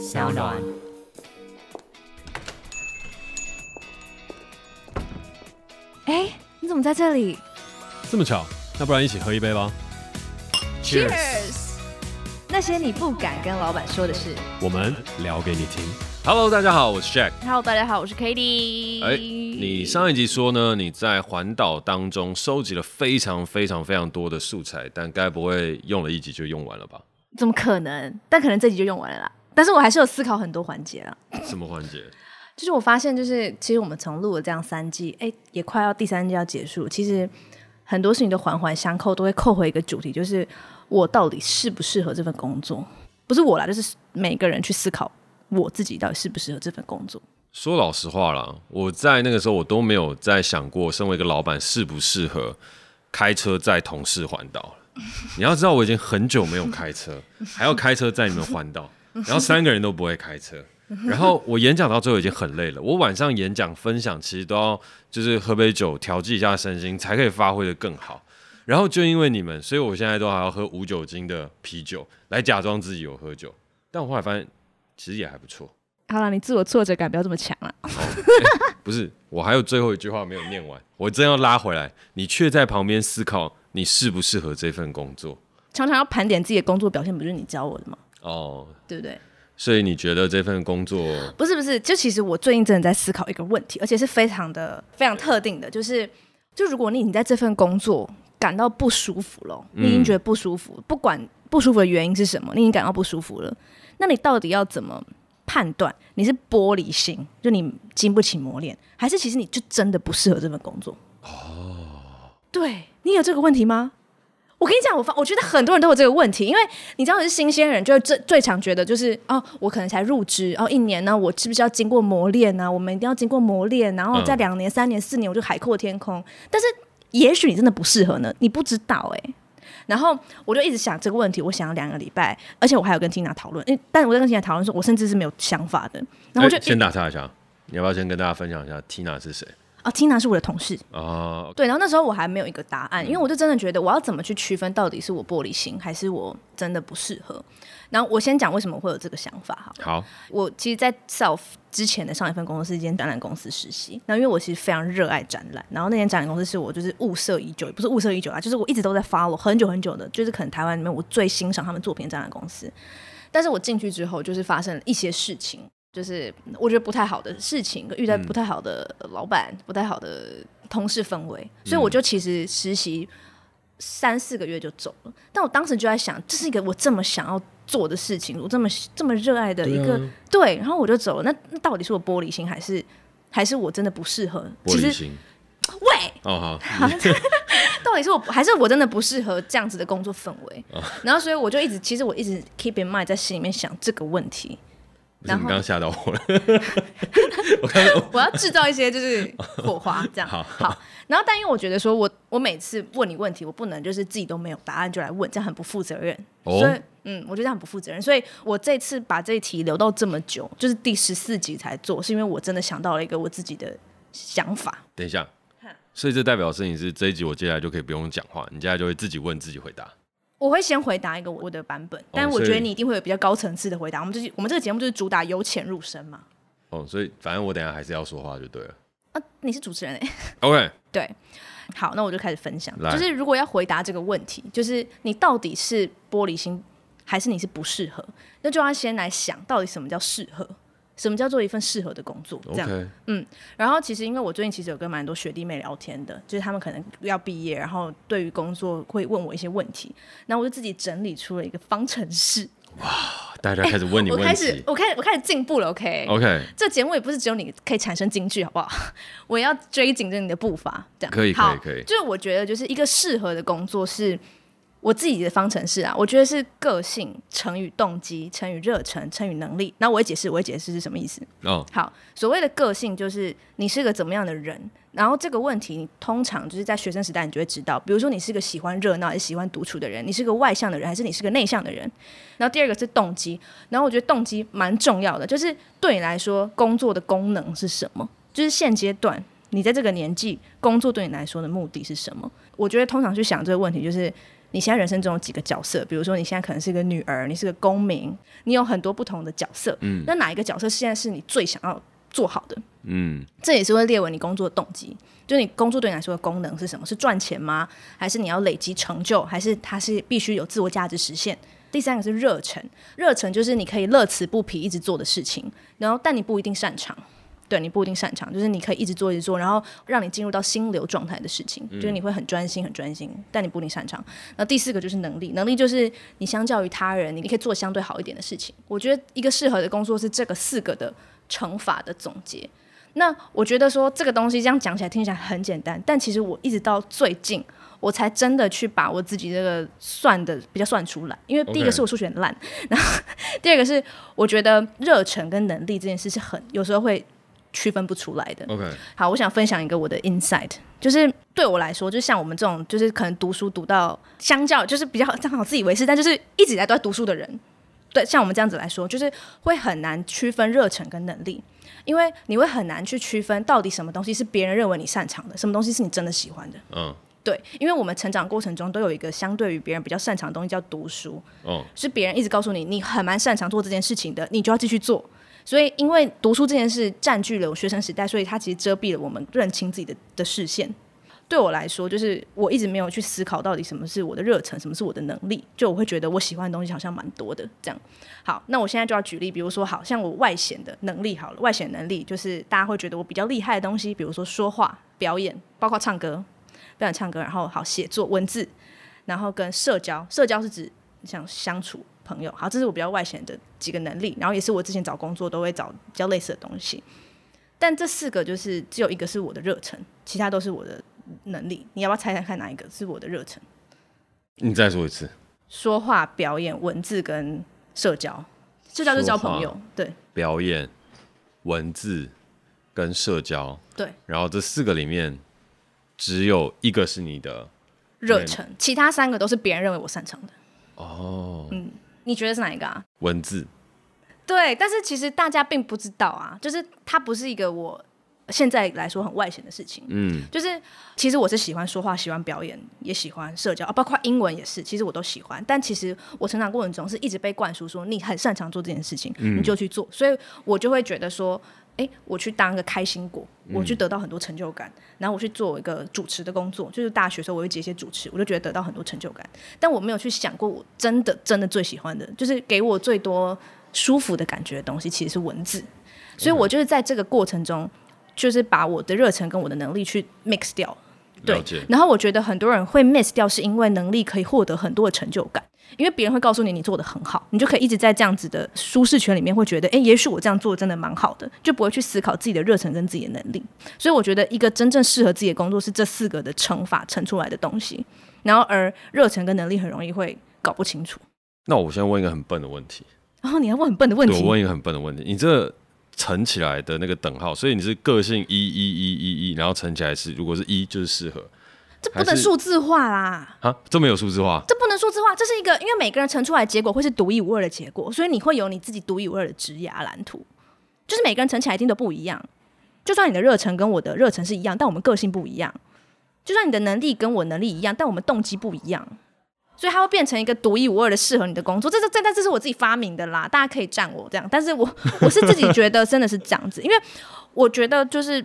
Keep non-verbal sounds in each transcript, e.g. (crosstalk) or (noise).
小暖。哎，你怎么在这里？这么巧，那不然一起喝一杯吧。Cheers！那些你不敢跟老板说的事，我们聊给你听。Hello，大家好，我是 Jack。Hello，大家好，我是 Cady。哎，你上一集说呢，你在环岛当中收集了非常非常非常多的素材，但该不会用了一集就用完了吧？怎么可能？但可能这集就用完了啦。但是我还是有思考很多环节啊。什么环节？就是我发现，就是其实我们从录了这样三季，哎，也快要第三季要结束。其实很多事情都环环相扣，都会扣回一个主题，就是我到底适不适合这份工作？不是我啦，就是每个人去思考我自己到底适不适合这份工作。说老实话啦，我在那个时候我都没有在想过，身为一个老板适不适合开车载同事环岛。你要知道，我已经很久没有开车，还要开车载你们环岛，然后三个人都不会开车。然后我演讲到最后已经很累了，我晚上演讲分享其实都要就是喝杯酒调剂一下身心，才可以发挥的更好。然后就因为你们，所以我现在都还要喝无酒精的啤酒来假装自己有喝酒。但我后来发现，其实也还不错。好了，你自我挫折感不要这么强了。哦欸，不是，我还有最后一句话没有念完，我真要拉回来，你却在旁边思考你适不适合这份工作。常常要盘点自己的工作表现，不就是你教我的吗？哦，对不对？所以你觉得这份工作 (gasps) 不是不是？就其实我最近真的在思考一个问题，而且是非常的非常特定的，就是就如果你你在这份工作感到不舒服了，你已经觉得不舒服，嗯、不管不舒服的原因是什么，你已经感到不舒服了，那你到底要怎么判断你是玻璃心，就你经不起磨练，还是其实你就真的不适合这份工作？哦，对，你有这个问题吗？我跟你讲，我发我觉得很多人都有这个问题，因为你知道是新鲜人，就会最最常觉得就是哦，我可能才入职，哦，一年呢，我是不是要经过磨练呢？我们一定要经过磨练，然后在两年、三年、四年，我就海阔天空。但是也许你真的不适合呢，你不知道哎。然后我就一直想这个问题，我想了两个礼拜，而且我还有跟 Tina 讨论，诶，但我在跟 Tina 讨论说，我甚至是没有想法的。然后我就先打岔一下，你要不要先跟大家分享一下 Tina 是谁？哦，Tina 是我的同事哦，oh. 对，然后那时候我还没有一个答案，因为我就真的觉得我要怎么去区分到底是我玻璃心还是我真的不适合。然后我先讲为什么会有这个想法哈。好，我其实，在 Self 之前的上一份工作是一间展览公司实习，那因为我其实非常热爱展览，然后那间展览公司是我就是物色已久，也不是物色已久啊，就是我一直都在 follow 很久很久的，就是可能台湾里面我最欣赏他们作品的展览公司。但是我进去之后，就是发生了一些事情。就是我觉得不太好的事情，遇到不太好的老板，嗯、不太好的同事氛围，所以我就其实实习三四个月就走了。但我当时就在想，这是一个我这么想要做的事情，我这么这么热爱的一个对，啊、对，然后我就走了。那那到底是我玻璃心，还是还是我真的不适合？玻璃心。喂，哦好，(laughs) 到底是我还是我真的不适合这样子的工作氛围？哦、然后所以我就一直，其实我一直 keep in mind 在心里面想这个问题。然后你刚刚吓到我了，(laughs) 我要制造一些就是 (laughs) 火花，这样好，好。(laughs) 然后，但因为我觉得说我我每次问你问题，我不能就是自己都没有答案就来问，这样很不负责任。所以，嗯，我觉得很不负责任。所以我这次把这一题留到这么久，就是第十四集才做，是因为我真的想到了一个我自己的想法。等一下，所以这代表的事情是这一集我接下来就可以不用讲话，你接下来就会自己问自己回答。我会先回答一个我的版本，但我觉得你一定会有比较高层次的回答。我们就是我们这个节目就是主打由浅入深嘛。哦，所以反正我等下还是要说话就对了。啊，你是主持人哎。OK。(laughs) 对，好，那我就开始分享。就是如果要回答这个问题，就是你到底是玻璃心还是你是不适合，那就要先来想到底什么叫适合。什么叫做一份适合的工作？这样.嗯，然后其实因为我最近其实有跟蛮多学弟妹聊天的，就是他们可能要毕业，然后对于工作会问我一些问题，然后我就自己整理出了一个方程式。(laughs) 哇，大家开始问你问题，我开始，我开始，我开始进步了。OK，OK，、okay? Okay. 这节目也不是只有你可以产生金句，好不好？(laughs) 我也要追紧着你的步伐，这样可以，好可以，可以。就是我觉得，就是一个适合的工作是。我自己的方程式啊，我觉得是个性乘以动机乘以热忱乘以能力。那我会解释，我会解释是什么意思。哦，oh. 好，所谓的个性就是你是个怎么样的人。然后这个问题，你通常就是在学生时代你就会知道，比如说你是个喜欢热闹还是喜欢独处的人，你是个外向的人还是你是个内向的人。然后第二个是动机，然后我觉得动机蛮重要的，就是对你来说工作的功能是什么？就是现阶段你在这个年纪工作对你来说的目的是什么？我觉得通常去想这个问题就是。你现在人生中有几个角色，比如说你现在可能是一个女儿，你是个公民，你有很多不同的角色。嗯，那哪一个角色现在是你最想要做好的？嗯，这也是会列为你工作的动机。就你工作对你来说的功能是什么？是赚钱吗？还是你要累积成就？还是它是必须有自我价值实现？第三个是热忱，热忱就是你可以乐此不疲一直做的事情，然后但你不一定擅长。对，你不一定擅长，就是你可以一直做一直做，然后让你进入到心流状态的事情，嗯、就是你会很专心很专心，但你不一定擅长。那第四个就是能力，能力就是你相较于他人，你可以做相对好一点的事情。我觉得一个适合的工作是这个四个的乘法的总结。那我觉得说这个东西这样讲起来听起来很简单，但其实我一直到最近我才真的去把我自己这个算的比较算出来，因为第一个是我数学很烂.然后 (laughs) 第二个是我觉得热忱跟能力这件事是很有时候会。区分不出来的。OK，好，我想分享一个我的 insight，就是对我来说，就像我们这种，就是可能读书读到相较就是比较正好自以为是，但就是一直以来都在读书的人，对，像我们这样子来说，就是会很难区分热忱跟能力，因为你会很难去区分到底什么东西是别人认为你擅长的，什么东西是你真的喜欢的。嗯，对，因为我们成长过程中都有一个相对于别人比较擅长的东西叫读书，哦，是别人一直告诉你你很蛮擅长做这件事情的，你就要继续做。所以，因为读书这件事占据了我学生时代，所以它其实遮蔽了我们认清自己的的视线。对我来说，就是我一直没有去思考到底什么是我的热忱，什么是我的能力。就我会觉得我喜欢的东西好像蛮多的。这样，好，那我现在就要举例，比如说，好像我外显的能力好了，外显能力就是大家会觉得我比较厉害的东西，比如说说话、表演，包括唱歌，表演唱歌，然后好写作文字，然后跟社交，社交是指像相处。朋友，好，这是我比较外显的几个能力，然后也是我之前找工作都会找比较类似的东西。但这四个就是只有一个是我的热忱，其他都是我的能力。你要不要猜猜看哪一个是我的热忱？你再说一次。说话、表演、文字跟社交。社交就交朋友，对。表演、文字跟社交，对。然后这四个里面只有一个是你的热忱，其他三个都是别人认为我擅长的。哦，嗯。你觉得是哪一个啊？文字，对，但是其实大家并不知道啊，就是它不是一个我现在来说很外显的事情。嗯，就是其实我是喜欢说话，喜欢表演，也喜欢社交啊，包括英文也是，其实我都喜欢。但其实我成长过程中是一直被灌输说你很擅长做这件事情，嗯，你就去做，所以我就会觉得说。哎，我去当个开心果，我去得到很多成就感，嗯、然后我去做一个主持的工作，就是大学时候我会接一些主持，我就觉得得到很多成就感。但我没有去想过，我真的真的最喜欢的，就是给我最多舒服的感觉的东西，其实是文字。所以我就是在这个过程中，就是把我的热忱跟我的能力去 mix 掉。对，然后我觉得很多人会 miss 掉，是因为能力可以获得很多的成就感，因为别人会告诉你你做的很好，你就可以一直在这样子的舒适圈里面，会觉得，哎，也许我这样做真的蛮好的，就不会去思考自己的热忱跟自己的能力。所以我觉得一个真正适合自己的工作是这四个的乘法乘出来的东西，然后而热忱跟能力很容易会搞不清楚。那我先问一个很笨的问题，然后你要问很笨的问题，我问一个很笨的问题，你这。乘起来的那个等号，所以你是个性一一一一一，然后乘起来是，如果是一就是适合，这不能数字化啦。啊，这没有数字化，这不能数字化，这是一个，因为每个人乘出来的结果会是独一无二的结果，所以你会有你自己独一无二的职涯蓝图，就是每个人乘起来一定都不一样，就算你的热忱跟我的热忱是一样，但我们个性不一样，就算你的能力跟我能力一样，但我们动机不一样。所以它会变成一个独一无二的适合你的工作，这是这但这是我自己发明的啦，大家可以赞我这样，但是我我是自己觉得真的是这样子，因为我觉得就是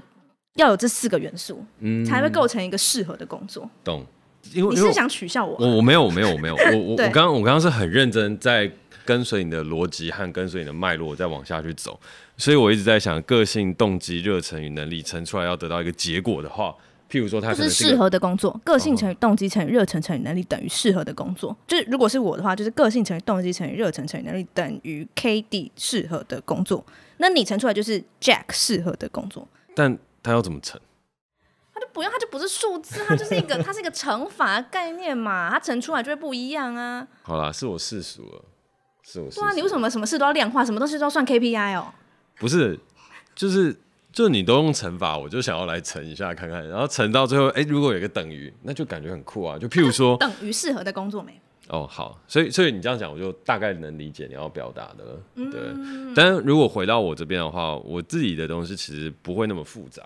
要有这四个元素，嗯，才会构成一个适合的工作。懂？因为你是想取笑我？我我没有我没有我没有我我 (laughs) 我刚刚我刚刚是很认真在跟随你的逻辑和跟随你的脉络再往下去走，所以我一直在想个性、动机、热忱与能力乘出来要得到一个结果的话。譬如说，它是适合的工作，个性乘以动机乘以热忱乘以能力等于适合的工作。就是如果是我的话，就是个性乘以动机乘以热忱乘以能力等于 K D 适合的工作。那你乘出来就是 Jack 适合的工作。但他要怎么乘？他就不用，他就不是数字，他就是一个，(laughs) 它是一个乘法概念嘛。他乘出来就会不一样啊。好啦，是我世俗了，是我世俗了。对啊，你为什么什么事都要量化，什么东西都要算 K P I 哦？不是，就是。就你都用乘法，我就想要来乘一下看看，然后乘到最后，哎、欸，如果有一个等于，那就感觉很酷啊。就譬如说，等于适合的工作没？哦，好，所以所以你这样讲，我就大概能理解你要表达的了。嗯、对，但如果回到我这边的话，我自己的东西其实不会那么复杂。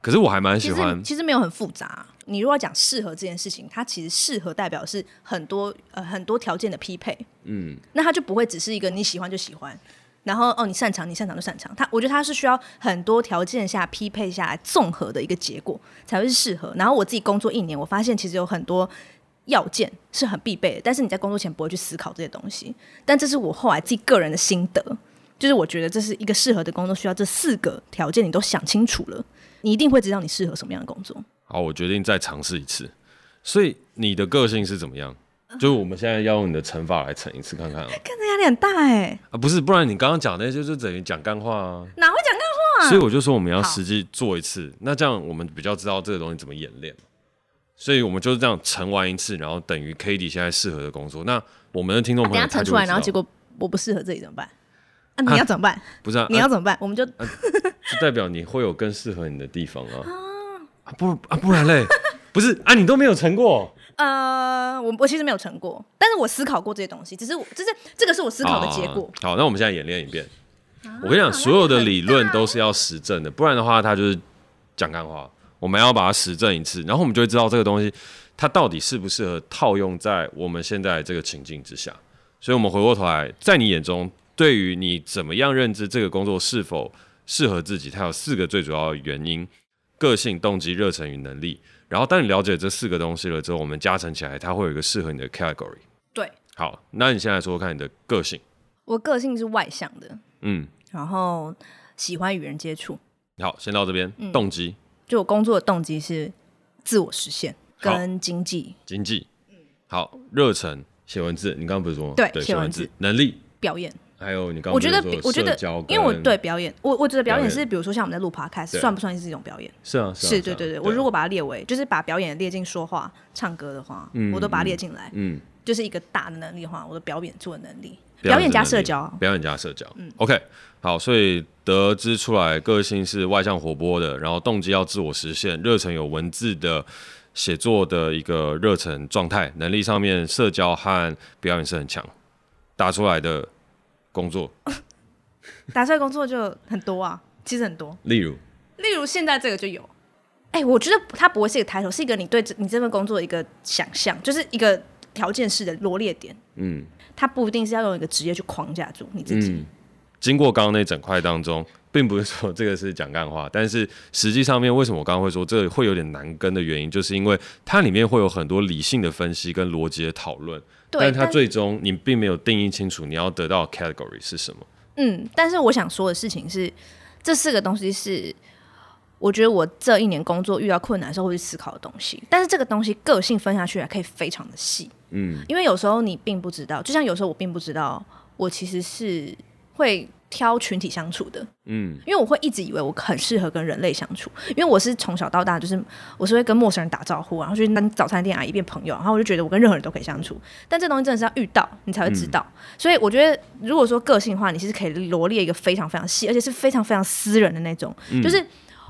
可是我还蛮喜欢其，其实没有很复杂。你如果讲适合这件事情，它其实适合代表是很多呃很多条件的匹配。嗯，那它就不会只是一个你喜欢就喜欢，然后哦你擅长你擅长就擅长。它我觉得它是需要很多条件下匹配下来综合的一个结果才会是适合。然后我自己工作一年，我发现其实有很多要件是很必备的，但是你在工作前不会去思考这些东西。但这是我后来自己个人的心得，就是我觉得这是一个适合的工作，需要这四个条件你都想清楚了，你一定会知道你适合什么样的工作。好，我决定再尝试一次。所以你的个性是怎么样？就是我们现在要用你的乘法来乘一次看看啊。看着压力很大哎、欸。啊，不是，不然你刚刚讲那些就等于讲干话啊。哪会讲干话？所以我就说我们要实际做一次，那这样我们比较知道这个东西怎么演练。所以我们就是这样乘完一次，然后等于 Cady 现在适合的工作。那我们的听众朋友，等下乘出来，然后结果我不适合这里怎么办？啊，你要怎么办？不是啊，你要怎么办？我们就就代表你会有更适合你的地方啊。(laughs) 啊不啊不然嘞。(laughs) 不是啊，你都没有乘过。呃，我我其实没有成过，但是我思考过这些东西，只是我就是这个是我思考的结果。好，好，那我们现在演练一遍。啊、我跟你讲，所有的理论都是要实证的，不然的话，他就是讲干话。我们要把它实证一次，然后我们就会知道这个东西它到底适不适合套用在我们现在这个情境之下。所以，我们回过头来，在你眼中，对于你怎么样认知这个工作是否适合自己，它有四个最主要的原因：个性、动机、热忱与能力。然后，当你了解这四个东西了之后，我们加成起来，它会有一个适合你的 category。对，好，那你先来说说看你的个性。我个性是外向的，嗯，然后喜欢与人接触。好，先到这边。嗯、动机，就我工作的动机是自我实现跟经济。经济，好，热忱，写文字。你刚刚不是说对，写文字，能力，表演。还有你刚刚我觉得，我觉得，因为我对表演，我我觉得表演是，比如说像我们在录 podcast，算不算是一种表演？是啊，是，对对对。我如果把它列为，就是把表演列进说话、唱歌的话，我都把它列进来，嗯，就是一个大的能力的话，我的表演做的能力，表演加社交，表演加社交，嗯，OK，好，所以得知出来个性是外向活泼的，然后动机要自我实现，热忱有文字的写作的一个热忱状态，能力上面社交和表演是很强，打出来的工作。(laughs) 打出来工作就很多啊，其实很多。例如，例如现在这个就有。哎、欸，我觉得它不会是一个抬头，是一个你对你这份工作的一个想象，就是一个条件式的罗列点。嗯，它不一定是要用一个职业去框架住你自己。嗯、经过刚刚那整块当中，并不是说这个是讲干话，但是实际上面为什么我刚刚会说这会有点难跟的原因，就是因为它里面会有很多理性的分析跟逻辑的讨论，对但它最终你并没有定义清楚你要得到 category 是什么。嗯，但是我想说的事情是，这四个东西是我觉得我这一年工作遇到困难的时候会去思考的东西。但是这个东西个性分下去还可以非常的细，嗯，因为有时候你并不知道，就像有时候我并不知道，我其实是会。挑群体相处的，嗯，因为我会一直以为我很适合跟人类相处，因为我是从小到大就是我是会跟陌生人打招呼，然后去跟早餐店阿姨变朋友，然后我就觉得我跟任何人都可以相处。但这东西真的是要遇到你才会知道，嗯、所以我觉得如果说个性的话，你其实可以罗列一个非常非常细，而且是非常非常私人的那种，嗯、就是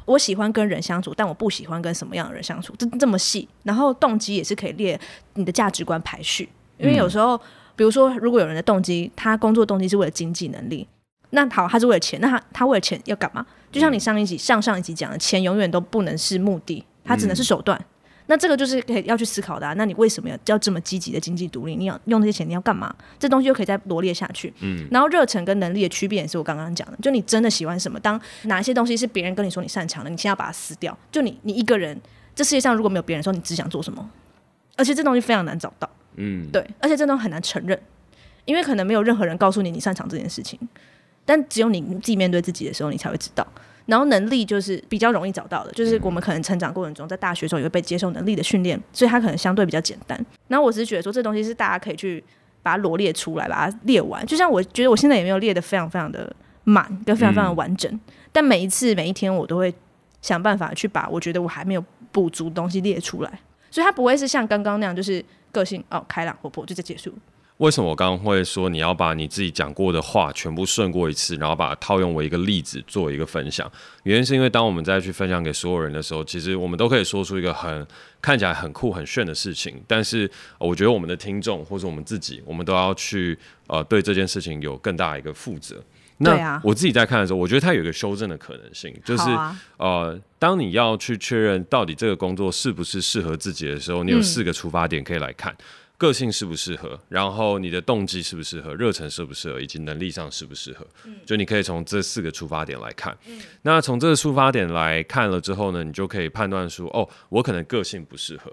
我喜欢跟人相处，但我不喜欢跟什么样的人相处，这这么细。然后动机也是可以列你的价值观排序，因为有时候，比如说如果有人的动机，他工作动机是为了经济能力。那好，他是为了钱，那他他为了钱要干嘛？就像你上一集、上上一集讲的，钱永远都不能是目的，它只能是手段。那这个就是可以要去思考的、啊。那你为什么要要这么积极的经济独立？你要用这些钱，你要干嘛？这东西就可以再罗列下去。嗯，然后热忱跟能力的区别也是我刚刚讲的，就你真的喜欢什么？当哪一些东西是别人跟你说你擅长的，你先要把它撕掉。就你你一个人，这世界上如果没有别人说你只想做什么，而且这东西非常难找到。嗯，对，而且这东西很难承认，因为可能没有任何人告诉你你擅长这件事情。但只有你自己面对自己的时候，你才会知道。然后能力就是比较容易找到的，就是我们可能成长过程中，在大学时候也会被接受能力的训练，所以它可能相对比较简单。然后我只是觉得说，这东西是大家可以去把它罗列出来，把它列完。就像我觉得我现在也没有列的非常非常的满，跟非常非常的完整。嗯、但每一次每一天，我都会想办法去把我觉得我还没有补足的东西列出来，所以它不会是像刚刚那样，就是个性哦开朗活泼就这结束。为什么我刚刚会说你要把你自己讲过的话全部顺过一次，然后把它套用为一个例子做一个分享？原因是因为当我们再去分享给所有人的时候，其实我们都可以说出一个很看起来很酷很炫的事情，但是我觉得我们的听众或者我们自己，我们都要去呃对这件事情有更大的一个负责。那我自己在看的时候，我觉得它有一个修正的可能性，就是、啊、呃，当你要去确认到底这个工作是不是适合自己的时候，你有四个出发点可以来看。嗯个性适不适合，然后你的动机适不适合，热忱适不适合，以及能力上适不适合，嗯、就你可以从这四个出发点来看。嗯、那从这个出发点来看了之后呢，你就可以判断说，哦，我可能个性不适合。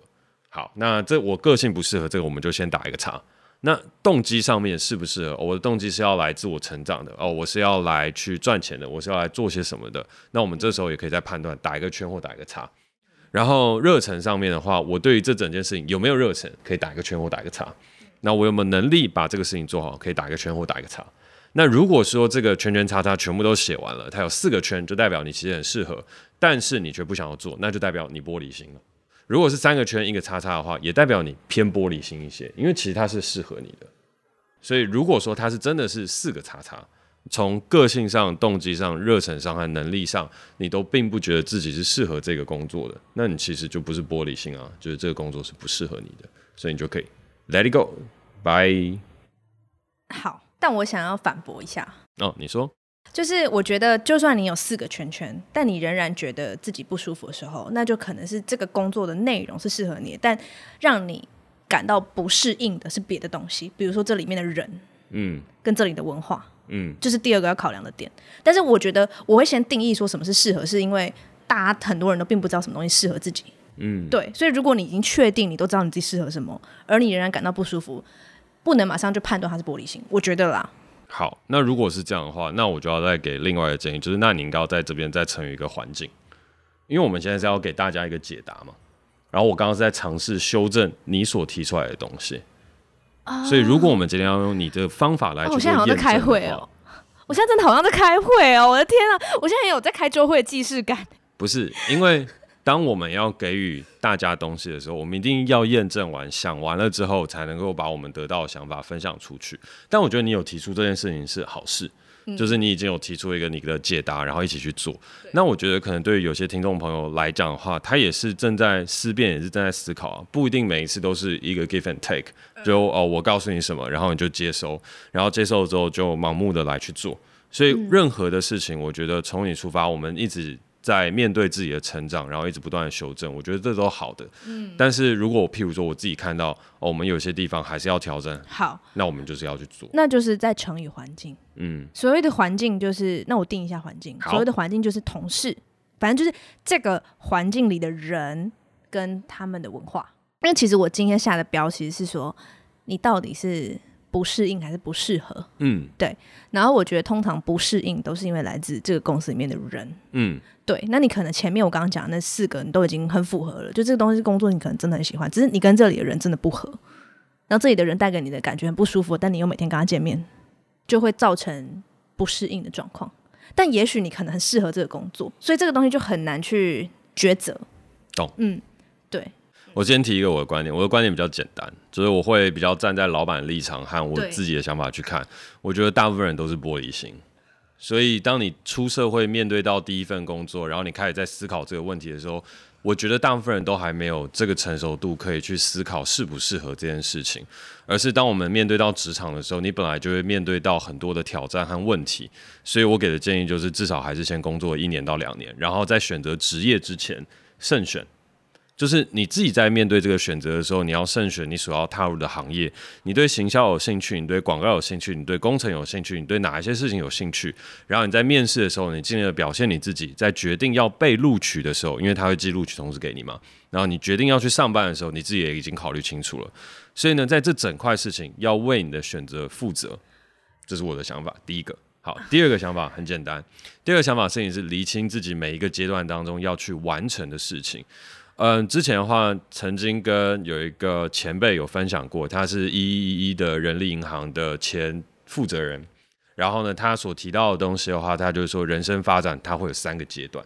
好，那这我个性不适合，这个我们就先打一个叉。那动机上面适不适合？我的动机是要来自我成长的，哦，我是要来去赚钱的，我是要来做些什么的。那我们这时候也可以再判断，打一个圈或打一个叉。然后热忱上面的话，我对于这整件事情有没有热忱，可以打一个圈或打一个叉。那我有没有能力把这个事情做好，可以打一个圈或打一个叉。那如果说这个圈圈叉叉全部都写完了，它有四个圈，就代表你其实很适合，但是你却不想要做，那就代表你玻璃心了。如果是三个圈一个叉叉的话，也代表你偏玻璃心一些，因为其实它是适合你的。所以如果说它是真的是四个叉叉。从个性上、动机上、热忱上和能力上，你都并不觉得自己是适合这个工作的，那你其实就不是玻璃心啊，就是这个工作是不适合你的，所以你就可以 let it go，bye。好，但我想要反驳一下。哦，你说，就是我觉得，就算你有四个圈圈，但你仍然觉得自己不舒服的时候，那就可能是这个工作的内容是适合你的，但让你感到不适应的是别的东西，比如说这里面的人，嗯，跟这里的文化。嗯，就是第二个要考量的点。但是我觉得我会先定义说什么是适合，是因为大家很多人都并不知道什么东西适合自己。嗯，对。所以如果你已经确定你都知道你自己适合什么，而你仍然感到不舒服，不能马上就判断它是玻璃心。我觉得啦。好，那如果是这样的话，那我就要再给另外一个建议，就是那你应该要在这边再成为一个环境，因为我们现在是要给大家一个解答嘛。然后我刚刚是在尝试修正你所提出来的东西。所以，如果我们今天要用你的方法来，我现在好像在开会哦。我现在真的好像在开会哦。我的天啊，我现在也有在开周会的既视感。不是，因为当我们要给予大家东西的时候，我们一定要验证完、想完了之后，才能够把我们得到的想法分享出去。但我觉得你有提出这件事情是好事。就是你已经有提出一个你的解答，然后一起去做。那我觉得可能对于有些听众朋友来讲的话，他也是正在思辨，也是正在思考啊，不一定每一次都是一个 give and take，就哦，我告诉你什么，然后你就接收，然后接受了之后就盲目的来去做。所以任何的事情，我觉得从你出发，我们一直。在面对自己的成长，然后一直不断的修正，我觉得这都好的。嗯，但是如果我譬如说我自己看到，哦，我们有些地方还是要调整，好，那我们就是要去做。那就是在乘以环境。嗯，所谓的环境就是，那我定一下环境。所谓的环境就是同事，反正就是这个环境里的人跟他们的文化。因为其实我今天下的标其实是说，你到底是。不适应还是不适合？嗯，对。然后我觉得通常不适应都是因为来自这个公司里面的人。嗯，对。那你可能前面我刚刚讲的那四个你都已经很符合了，就这个东西工作你可能真的很喜欢，只是你跟这里的人真的不合。然后这里的人带给你的感觉很不舒服，但你又每天跟他见面，就会造成不适应的状况。但也许你可能很适合这个工作，所以这个东西就很难去抉择。懂。嗯，对。我先提一个我的观点，我的观点比较简单，就是我会比较站在老板的立场和我自己的想法去看。我觉得大部分人都是玻璃心，所以当你出社会面对到第一份工作，然后你开始在思考这个问题的时候，我觉得大部分人都还没有这个成熟度可以去思考适不适合这件事情。而是当我们面对到职场的时候，你本来就会面对到很多的挑战和问题，所以我给的建议就是至少还是先工作一年到两年，然后在选择职业之前慎选。就是你自己在面对这个选择的时候，你要慎选你所要踏入的行业。你对行销有兴趣，你对广告有兴趣，你对工程有兴趣，你对哪一些事情有兴趣？然后你在面试的时候，你尽力的表现你自己。在决定要被录取的时候，因为他会寄录取通知给你嘛。然后你决定要去上班的时候，你自己也已经考虑清楚了。所以呢，在这整块事情要为你的选择负责，这是我的想法。第一个，好，第二个想法很简单。第二个想法事情是厘清自己每一个阶段当中要去完成的事情。嗯，之前的话，曾经跟有一个前辈有分享过，他是一一一的人力银行的前负责人。然后呢，他所提到的东西的话，他就是说，人生发展它会有三个阶段。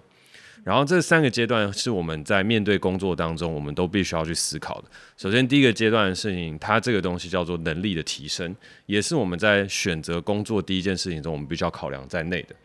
然后这三个阶段是我们在面对工作当中，我们都必须要去思考的。首先，第一个阶段的事情，它这个东西叫做能力的提升，也是我们在选择工作第一件事情中，我们必须要考量在内的。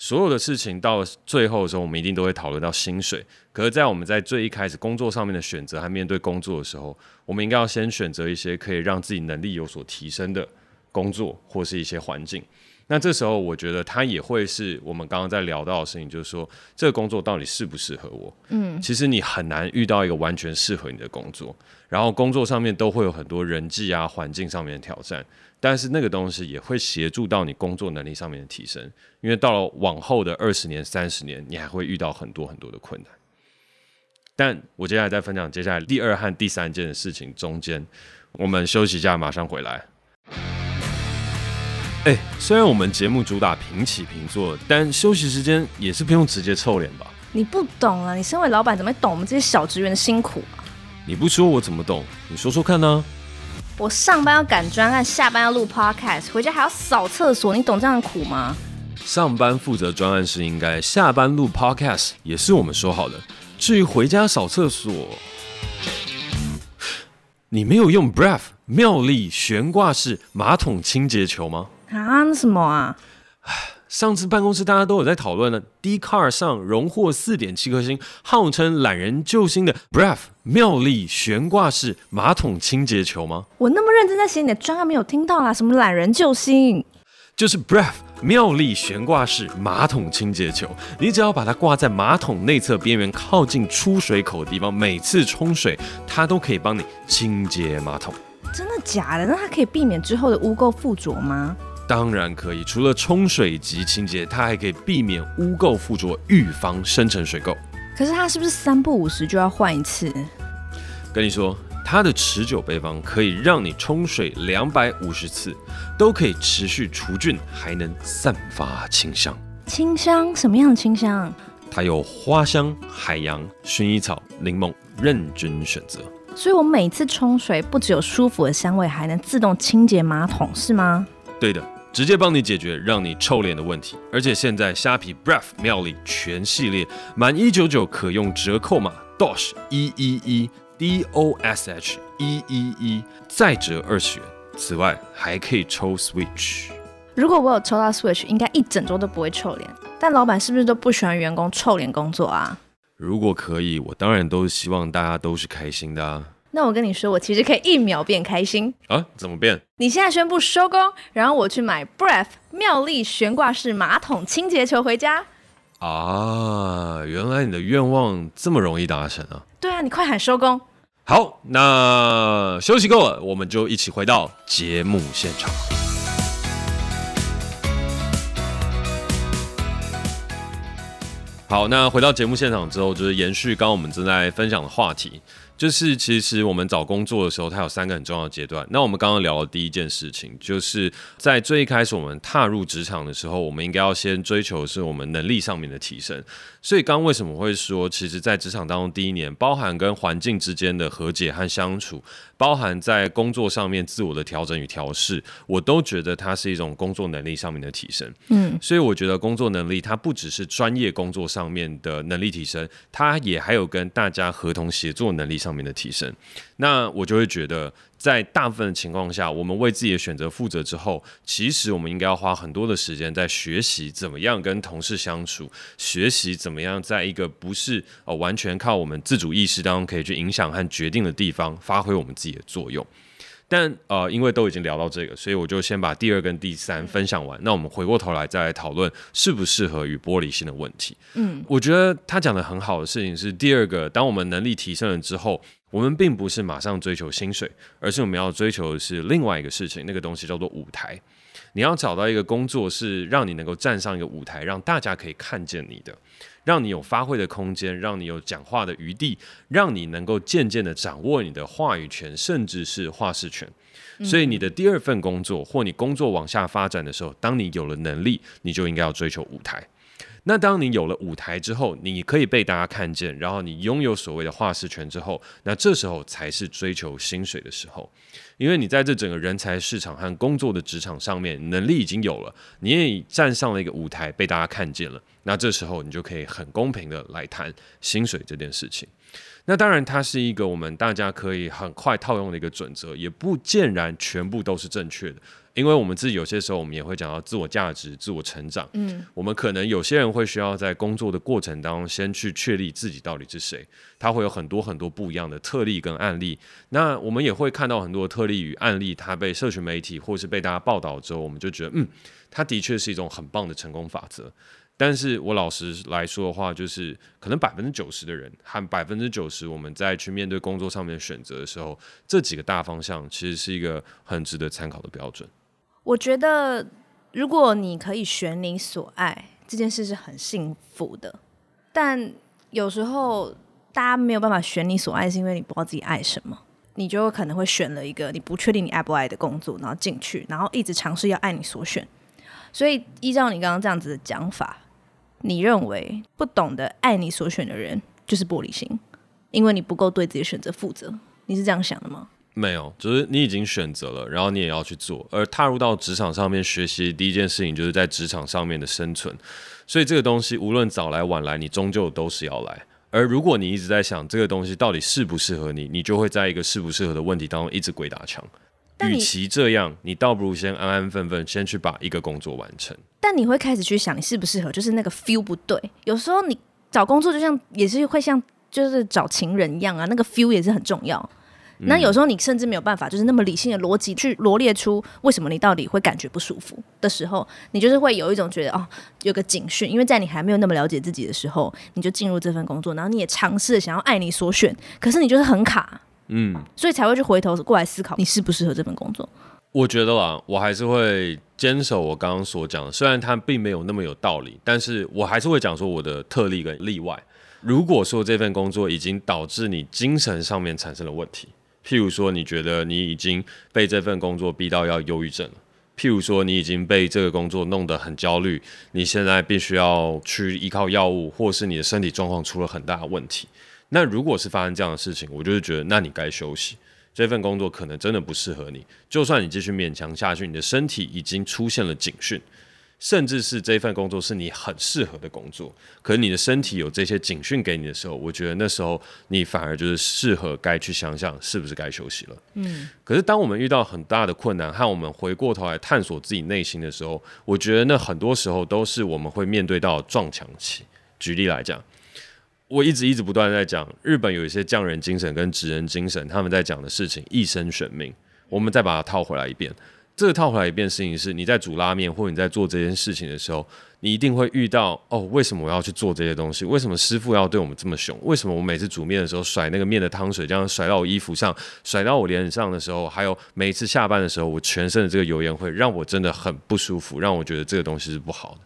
所有的事情到了最后的时候，我们一定都会讨论到薪水。可是，在我们在最一开始工作上面的选择和面对工作的时候，我们应该要先选择一些可以让自己能力有所提升的工作或是一些环境。那这时候我觉得它也会是我们刚刚在聊到的事情，就是说这个工作到底适不适合我？嗯，其实你很难遇到一个完全适合你的工作，然后工作上面都会有很多人际啊、环境上面的挑战，但是那个东西也会协助到你工作能力上面的提升，因为到了往后的二十年、三十年，你还会遇到很多很多的困难。但我接下来再分享接下来第二和第三件的事情中间，我们休息一下，马上回来。哎，虽然我们节目主打平起平坐，但休息时间也是不用直接臭脸吧？你不懂啊！你身为老板怎么会懂我们这些小职员的辛苦啊？你不说我怎么懂？你说说看呢？我上班要赶专案，下班要录 podcast，回家还要扫厕所，你懂这样的苦吗？上班负责专案是应该，下班录 podcast 也是我们说好的。至于回家扫厕所，你没有用 Bref 妙力悬挂式马桶清洁球吗？啊，那什么啊？上次办公室大家都有在讨论呢。Dcard 上荣获四点七颗星，号称懒人救星的 Bref 妙丽悬挂式马桶清洁球吗？我那么认真在写你的专案，没有听到啦？什么懒人救星？就是 Bref 妙丽悬挂式马桶清洁球，你只要把它挂在马桶内侧边缘，靠近出水口的地方，每次冲水，它都可以帮你清洁马桶。真的假的？那它可以避免之后的污垢附着吗？当然可以。除了冲水及清洁，它还可以避免污垢附着，预防生成水垢。可是它是不是三不五时就要换一次？跟你说。它的持久配方可以让你冲水两百五十次都可以持续除菌，还能散发清香。清香？什么样的清香？它有花香、海洋、薰衣草、柠檬，任君选择。所以我每次冲水不只有舒服的香味，还能自动清洁马桶，是吗？对的，直接帮你解决让你臭脸的问题。而且现在虾皮 Bref 妙力全系列满一九九可用折扣码 DOSH 一一一。D O S H 一一一，再折二十元。此外，还可以抽 Switch。如果我有抽到 Switch，应该一整周都不会臭脸。但老板是不是都不喜欢员工臭脸工作啊？如果可以，我当然都是希望大家都是开心的啊。那我跟你说，我其实可以一秒变开心啊？怎么变？你现在宣布收工，然后我去买 Bref 妙丽悬挂式马桶清洁球回家。啊，原来你的愿望这么容易达成啊？对啊，你快喊收工。好，那休息够了，我们就一起回到节目现场。好，那回到节目现场之后，就是延续刚刚我们正在分享的话题。就是其实我们找工作的时候，它有三个很重要的阶段。那我们刚刚聊的第一件事情，就是在最一开始我们踏入职场的时候，我们应该要先追求的是我们能力上面的提升。所以刚刚为什么会说，其实，在职场当中第一年，包含跟环境之间的和解和相处，包含在工作上面自我的调整与调试，我都觉得它是一种工作能力上面的提升。嗯，所以我觉得工作能力它不只是专业工作上面的能力提升，它也还有跟大家合同协作能力上上面的提升。那我就会觉得，在大部分的情况下，我们为自己的选择负责之后，其实我们应该要花很多的时间在学习怎么样跟同事相处，学习怎么样在一个不是呃完全靠我们自主意识当中可以去影响和决定的地方，发挥我们自己的作用。但呃，因为都已经聊到这个，所以我就先把第二跟第三分享完。那我们回过头来再来讨论适不适合与玻璃心的问题。嗯，我觉得他讲的很好的事情是，第二个，当我们能力提升了之后，我们并不是马上追求薪水，而是我们要追求的是另外一个事情，那个东西叫做舞台。你要找到一个工作，是让你能够站上一个舞台，让大家可以看见你的。让你有发挥的空间，让你有讲话的余地，让你能够渐渐的掌握你的话语权，甚至是话事权。所以，你的第二份工作或你工作往下发展的时候，当你有了能力，你就应该要追求舞台。那当你有了舞台之后，你可以被大家看见，然后你拥有所谓的话事权之后，那这时候才是追求薪水的时候。因为你在这整个人才市场和工作的职场上面，能力已经有了，你也站上了一个舞台，被大家看见了。那这时候你就可以很公平的来谈薪水这件事情。那当然，它是一个我们大家可以很快套用的一个准则，也不见然全部都是正确的。因为我们自己有些时候，我们也会讲到自我价值、自我成长。嗯，我们可能有些人会需要在工作的过程当中，先去确立自己到底是谁。他会有很多很多不一样的特例跟案例。那我们也会看到很多特例与案例，它被社群媒体或是被大家报道之后，我们就觉得，嗯，它的确是一种很棒的成功法则。但是我老实来说的话，就是可能百分之九十的人和百分之九十我们在去面对工作上面选择的时候，这几个大方向其实是一个很值得参考的标准。我觉得，如果你可以选你所爱，这件事是很幸福的。但有时候，大家没有办法选你所爱，是因为你不知道自己爱什么，你就可能会选了一个你不确定你爱不爱的工作，然后进去，然后一直尝试要爱你所选。所以，依照你刚刚这样子的讲法，你认为不懂得爱你所选的人就是玻璃心，因为你不够对自己选择负责。你是这样想的吗？没有，就是你已经选择了，然后你也要去做。而踏入到职场上面学习，第一件事情就是在职场上面的生存。所以这个东西无论早来晚来，你终究都是要来。而如果你一直在想这个东西到底适不适合你，你就会在一个适不适合的问题当中一直鬼打墙。与其这样，你倒不如先安安分分先去把一个工作完成。但你会开始去想你适不适合，就是那个 feel 不对。有时候你找工作就像也是会像就是找情人一样啊，那个 feel 也是很重要。那有时候你甚至没有办法，就是那么理性的逻辑去罗列出为什么你到底会感觉不舒服的时候，你就是会有一种觉得哦，有个警讯，因为在你还没有那么了解自己的时候，你就进入这份工作，然后你也尝试想要爱你所选，可是你就是很卡，嗯，所以才会去回头过来思考你适不适合这份工作。我觉得啦，我还是会坚守我刚刚所讲的，虽然它并没有那么有道理，但是我还是会讲说我的特例跟例外。如果说这份工作已经导致你精神上面产生了问题。譬如说，你觉得你已经被这份工作逼到要忧郁症了；譬如说，你已经被这个工作弄得很焦虑，你现在必须要去依靠药物，或是你的身体状况出了很大的问题。那如果是发生这样的事情，我就是觉得，那你该休息。这份工作可能真的不适合你。就算你继续勉强下去，你的身体已经出现了警讯。甚至是这份工作是你很适合的工作，可是你的身体有这些警讯给你的时候，我觉得那时候你反而就是适合该去想想是不是该休息了。嗯，可是当我们遇到很大的困难，和我们回过头来探索自己内心的时候，我觉得那很多时候都是我们会面对到撞墙期。举例来讲，我一直一直不断在讲，日本有一些匠人精神跟职人精神，他们在讲的事情一生悬命，我们再把它套回来一遍。这个套回来一遍事情是，你在煮拉面或者你在做这件事情的时候，你一定会遇到哦，为什么我要去做这些东西？为什么师傅要对我们这么凶？为什么我每次煮面的时候甩那个面的汤水，这样甩到我衣服上，甩到我脸上的时候，还有每次下班的时候，我全身的这个油烟会让我真的很不舒服，让我觉得这个东西是不好的。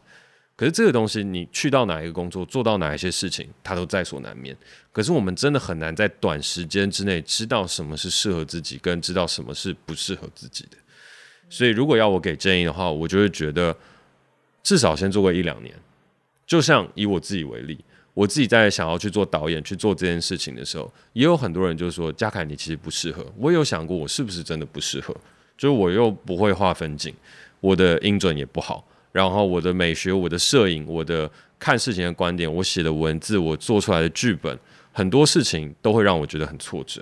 可是这个东西，你去到哪一个工作，做到哪一些事情，它都在所难免。可是我们真的很难在短时间之内知道什么是适合自己，跟知道什么是不适合自己的。所以，如果要我给建议的话，我就会觉得至少先做个一两年。就像以我自己为例，我自己在想要去做导演、去做这件事情的时候，也有很多人就说：“嘉凯，你其实不适合。”我有想过，我是不是真的不适合？就是我又不会画分镜，我的音准也不好，然后我的美学、我的摄影、我的看事情的观点、我写的文字、我做出来的剧本，很多事情都会让我觉得很挫折。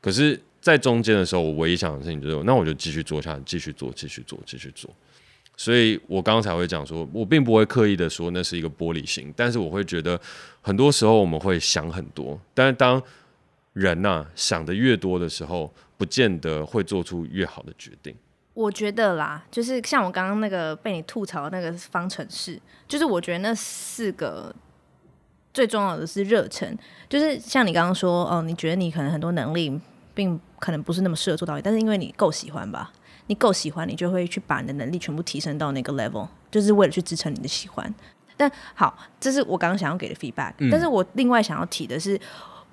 可是，在中间的时候，我唯一想的事情就是，那我就继续做下去，继续做，继续做，继续做。所以我刚才会讲说，我并不会刻意的说那是一个玻璃心，但是我会觉得，很多时候我们会想很多，但是当人呐、想的越多的时候，不见得会做出越好的决定。我觉得啦，就是像我刚刚那个被你吐槽的那个方程式，就是我觉得那四个最重要的是热忱，就是像你刚刚说，哦，你觉得你可能很多能力。并可能不是那么适合做导演，但是因为你够喜欢吧，你够喜欢，你就会去把你的能力全部提升到那个 level，就是为了去支撑你的喜欢。但好，这是我刚刚想要给的 feedback。嗯。但是我另外想要提的是，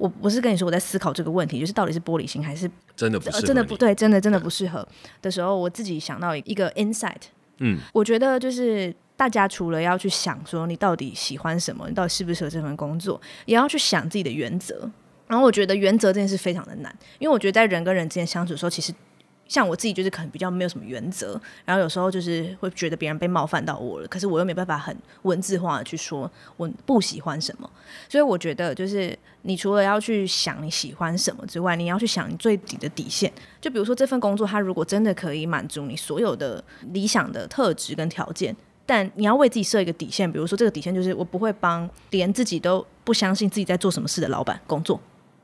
我不是跟你说我在思考这个问题，就是到底是玻璃心还是真的不适合，真的不对，真的真的不适合的时候，我自己想到一个 insight。嗯，我觉得就是大家除了要去想说你到底喜欢什么，你到底适不适合这份工作，也要去想自己的原则。然后我觉得原则这件事非常的难，因为我觉得在人跟人之间相处的时候，其实像我自己就是可能比较没有什么原则，然后有时候就是会觉得别人被冒犯到我了，可是我又没办法很文字化的去说我不喜欢什么，所以我觉得就是你除了要去想你喜欢什么之外，你要去想你最底的底线。就比如说这份工作，它如果真的可以满足你所有的理想的特质跟条件，但你要为自己设一个底线，比如说这个底线就是我不会帮连自己都不相信自己在做什么事的老板工作，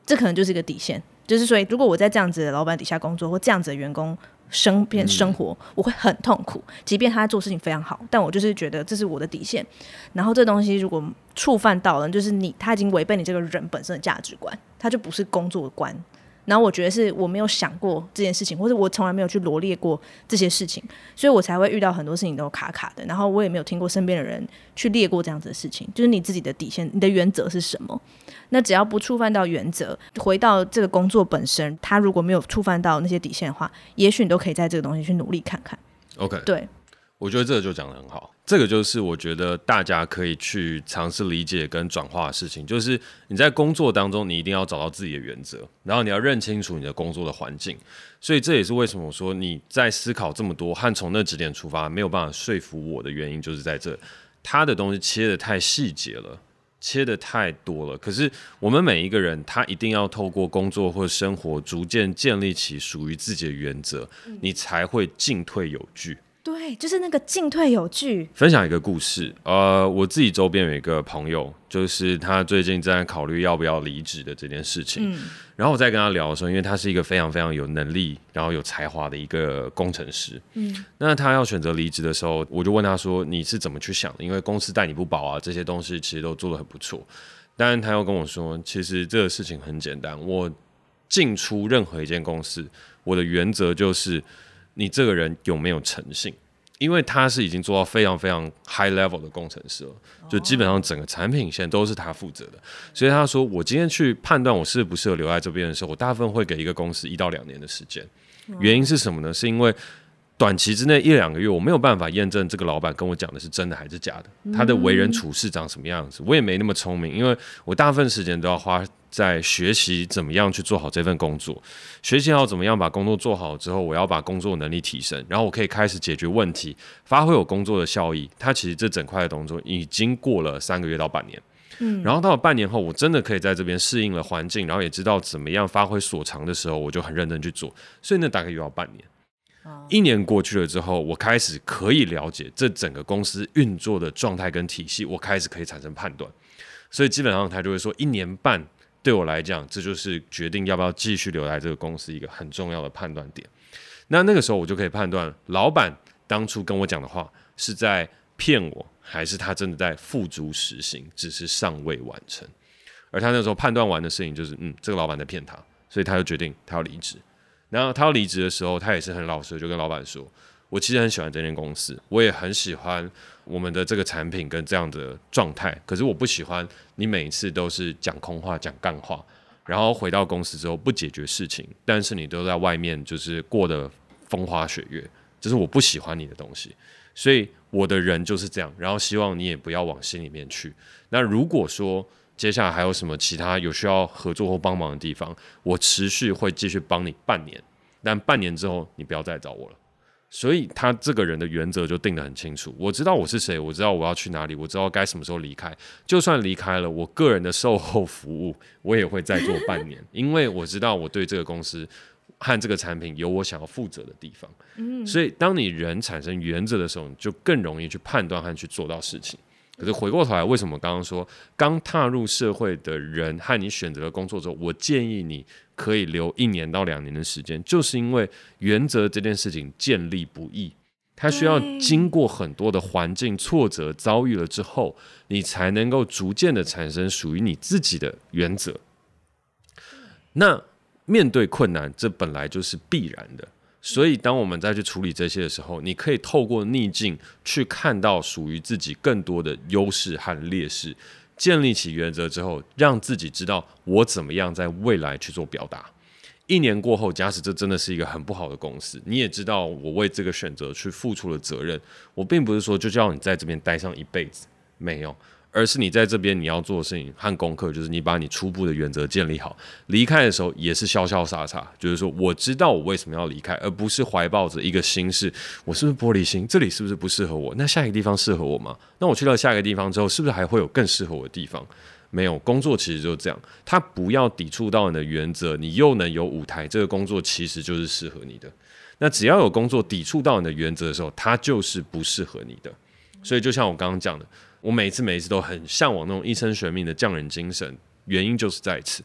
这可能就是一个底线。就是说，如果我在这样子的老板底下工作，或这样子的员工身边生活，我会很痛苦。即便他做事情非常好，但我就是觉得这是我的底线。然后这东西如果触犯到了，就是你他已经违背你这个人本身的价值观，他就不是工作观。然后我觉得是我没有想过这件事情，或者我从来没有去罗列过这些事情，所以我才会遇到很多事情都卡卡的。然后我也没有听过身边的人去列过这样子的事情，就是你自己的底线，你的原则是什么？那只要不触犯到原则，回到这个工作本身，他如果没有触犯到那些底线的话，也许你都可以在这个东西去努力看看。OK，对。我觉得这个就讲的很好，这个就是我觉得大家可以去尝试理解跟转化的事情，就是你在工作当中，你一定要找到自己的原则，然后你要认清楚你的工作的环境。所以这也是为什么我说你在思考这么多和从那几点出发没有办法说服我的原因，就是在这，他的东西切的太细节了，切的太多了。可是我们每一个人，他一定要透过工作或生活，逐渐建立起属于自己的原则，你才会进退有据。对，就是那个进退有据。分享一个故事，呃，我自己周边有一个朋友，就是他最近正在考虑要不要离职的这件事情。嗯，然后我在跟他聊的时候，因为他是一个非常非常有能力，然后有才华的一个工程师。嗯，那他要选择离职的时候，我就问他说：“你是怎么去想的？因为公司待你不薄啊，这些东西其实都做得很不错。”但他又跟我说：“其实这个事情很简单，我进出任何一间公司，我的原则就是。”你这个人有没有诚信？因为他是已经做到非常非常 high level 的工程师了，就基本上整个产品线都是他负责的。所以他说，我今天去判断我适不适合留在这边的时候，我大部分会给一个公司一到两年的时间。原因是什么呢？是因为短期之内一两个月，我没有办法验证这个老板跟我讲的是真的还是假的，他的为人处事长什么样子，我也没那么聪明，因为我大部分时间都要花。在学习怎么样去做好这份工作，学习好怎么样把工作做好之后，我要把工作能力提升，然后我可以开始解决问题，发挥我工作的效益。它其实这整块的动作已经过了三个月到半年，嗯，然后到了半年后，我真的可以在这边适应了环境，然后也知道怎么样发挥所长的时候，我就很认真去做。所以那大概又要半年，一年过去了之后，我开始可以了解这整个公司运作的状态跟体系，我开始可以产生判断。所以基本上他就会说一年半。对我来讲，这就是决定要不要继续留在这个公司一个很重要的判断点。那那个时候，我就可以判断，老板当初跟我讲的话是在骗我，还是他真的在付诸实行，只是尚未完成。而他那时候判断完的事情就是，嗯，这个老板在骗他，所以他就决定他要离职。然后他要离职的时候，他也是很老实，就跟老板说。我其实很喜欢这间公司，我也很喜欢我们的这个产品跟这样的状态。可是我不喜欢你每一次都是讲空话、讲干话，然后回到公司之后不解决事情，但是你都在外面就是过得风花雪月，这是我不喜欢你的东西。所以我的人就是这样，然后希望你也不要往心里面去。那如果说接下来还有什么其他有需要合作或帮忙的地方，我持续会继续帮你半年，但半年之后你不要再找我了。所以他这个人的原则就定得很清楚。我知道我是谁，我知道我要去哪里，我知道该什么时候离开。就算离开了，我个人的售后服务我也会再做半年，(laughs) 因为我知道我对这个公司和这个产品有我想要负责的地方。所以当你人产生原则的时候，你就更容易去判断和去做到事情。可是回过头来，为什么刚刚说刚踏入社会的人和你选择了工作之后，我建议你可以留一年到两年的时间，就是因为原则这件事情建立不易，它需要经过很多的环境挫折遭遇了之后，你才能够逐渐的产生属于你自己的原则。那面对困难，这本来就是必然的。所以，当我们再去处理这些的时候，你可以透过逆境去看到属于自己更多的优势和劣势，建立起原则之后，让自己知道我怎么样在未来去做表达。一年过后，假使这真的是一个很不好的公司，你也知道我为这个选择去付出了责任。我并不是说就叫你在这边待上一辈子，没有，而是你在这边你要做的事情和功课，就是你把你初步的原则建立好。离开的时候也是潇潇洒洒，就是说我知道我为什么要离开，而不是怀抱着一个心事，我是不是玻璃心？这里是不是不适合我？那下一个地方适合我吗？那我去到下一个地方之后，是不是还会有更适合我的地方？没有，工作其实就是这样，它不要抵触到你的原则，你又能有舞台，这个工作其实就是适合你的。那只要有工作抵触到你的原则的时候，它就是不适合你的。所以就像我刚刚讲的。我每次每一次都很向往那种一生悬命的匠人精神，原因就是在此。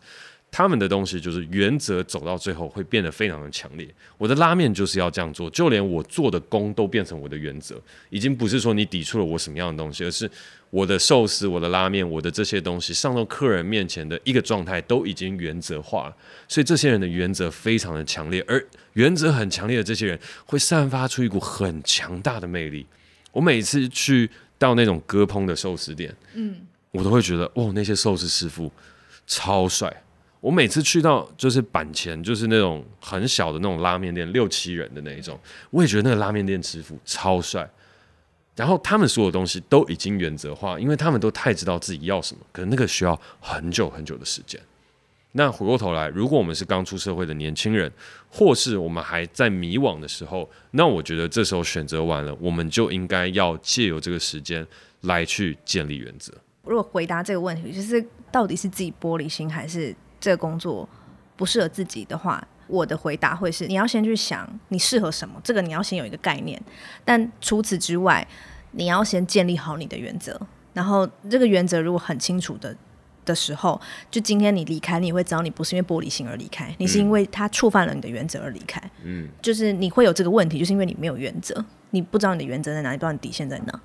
他们的东西就是原则，走到最后会变得非常的强烈。我的拉面就是要这样做，就连我做的工都变成我的原则，已经不是说你抵触了我什么样的东西，而是我的寿司、我的拉面、我的这些东西上到客人面前的一个状态都已经原则化了。所以这些人的原则非常的强烈，而原则很强烈的这些人会散发出一股很强大的魅力。我每次去。到那种割烹的寿司店，嗯，我都会觉得哇，那些寿司师傅超帅。我每次去到就是板前，就是那种很小的那种拉面店，六七人的那一种，我也觉得那个拉面店师傅超帅。然后他们所有东西都已经原则化，因为他们都太知道自己要什么，可能那个需要很久很久的时间。那回过头来，如果我们是刚出社会的年轻人，或是我们还在迷惘的时候，那我觉得这时候选择完了，我们就应该要借由这个时间来去建立原则。如果回答这个问题，就是到底是自己玻璃心，还是这个工作不适合自己的话，我的回答会是：你要先去想你适合什么，这个你要先有一个概念。但除此之外，你要先建立好你的原则，然后这个原则如果很清楚的。的时候，就今天你离开，你会知道你不是因为玻璃心而离开，你是因为他触犯了你的原则而离开。嗯，就是你会有这个问题，就是因为你没有原则，你不知道你的原则在哪里，不知道你底线在哪。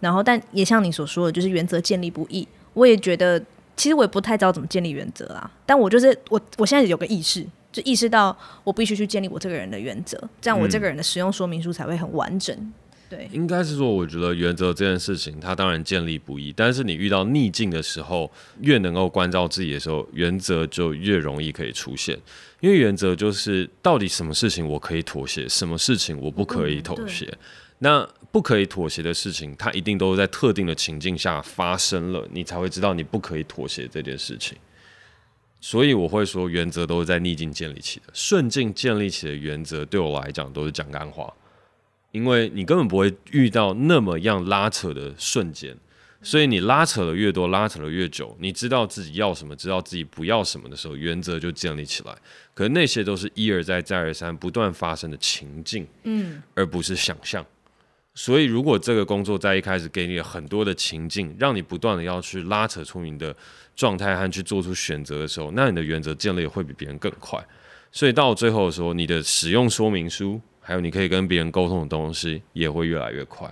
然后，但也像你所说的，就是原则建立不易。我也觉得，其实我也不太知道怎么建立原则啊。但我就是我，我现在有个意识，就意识到我必须去建立我这个人的原则，这样我这个人的使用说明书才会很完整。对，应该是说，我觉得原则这件事情，它当然建立不易，但是你遇到逆境的时候，越能够关照自己的时候，原则就越容易可以出现。因为原则就是到底什么事情我可以妥协，什么事情我不可以妥协。嗯、那不可以妥协的事情，它一定都是在特定的情境下发生了，你才会知道你不可以妥协这件事情。所以我会说，原则都是在逆境建立起的，顺境建立起的原则，对我来讲都是讲干话。因为你根本不会遇到那么样拉扯的瞬间，所以你拉扯的越多，拉扯的越久，你知道自己要什么，知道自己不要什么的时候，原则就建立起来。可是那些都是一而再、再而三不断发生的情境，嗯，而不是想象。所以如果这个工作在一开始给你很多的情境，让你不断的要去拉扯出你的状态和去做出选择的时候，那你的原则建立会比别人更快。所以到最后的时候，你的使用说明书。还有，你可以跟别人沟通的东西也会越来越快，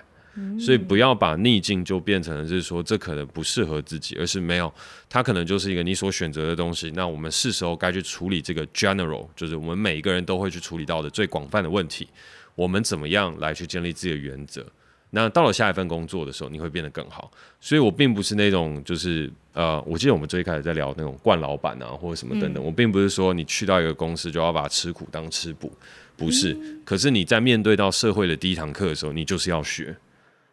所以不要把逆境就变成了就是说这可能不适合自己，而是没有，它可能就是一个你所选择的东西。那我们是时候该去处理这个 general，就是我们每一个人都会去处理到的最广泛的问题。我们怎么样来去建立自己的原则？那到了下一份工作的时候，你会变得更好。所以我并不是那种就是呃，我记得我们最开始在聊那种惯老板啊，或者什么等等。我并不是说你去到一个公司就要把吃苦当吃补。不是，可是你在面对到社会的第一堂课的时候，你就是要学，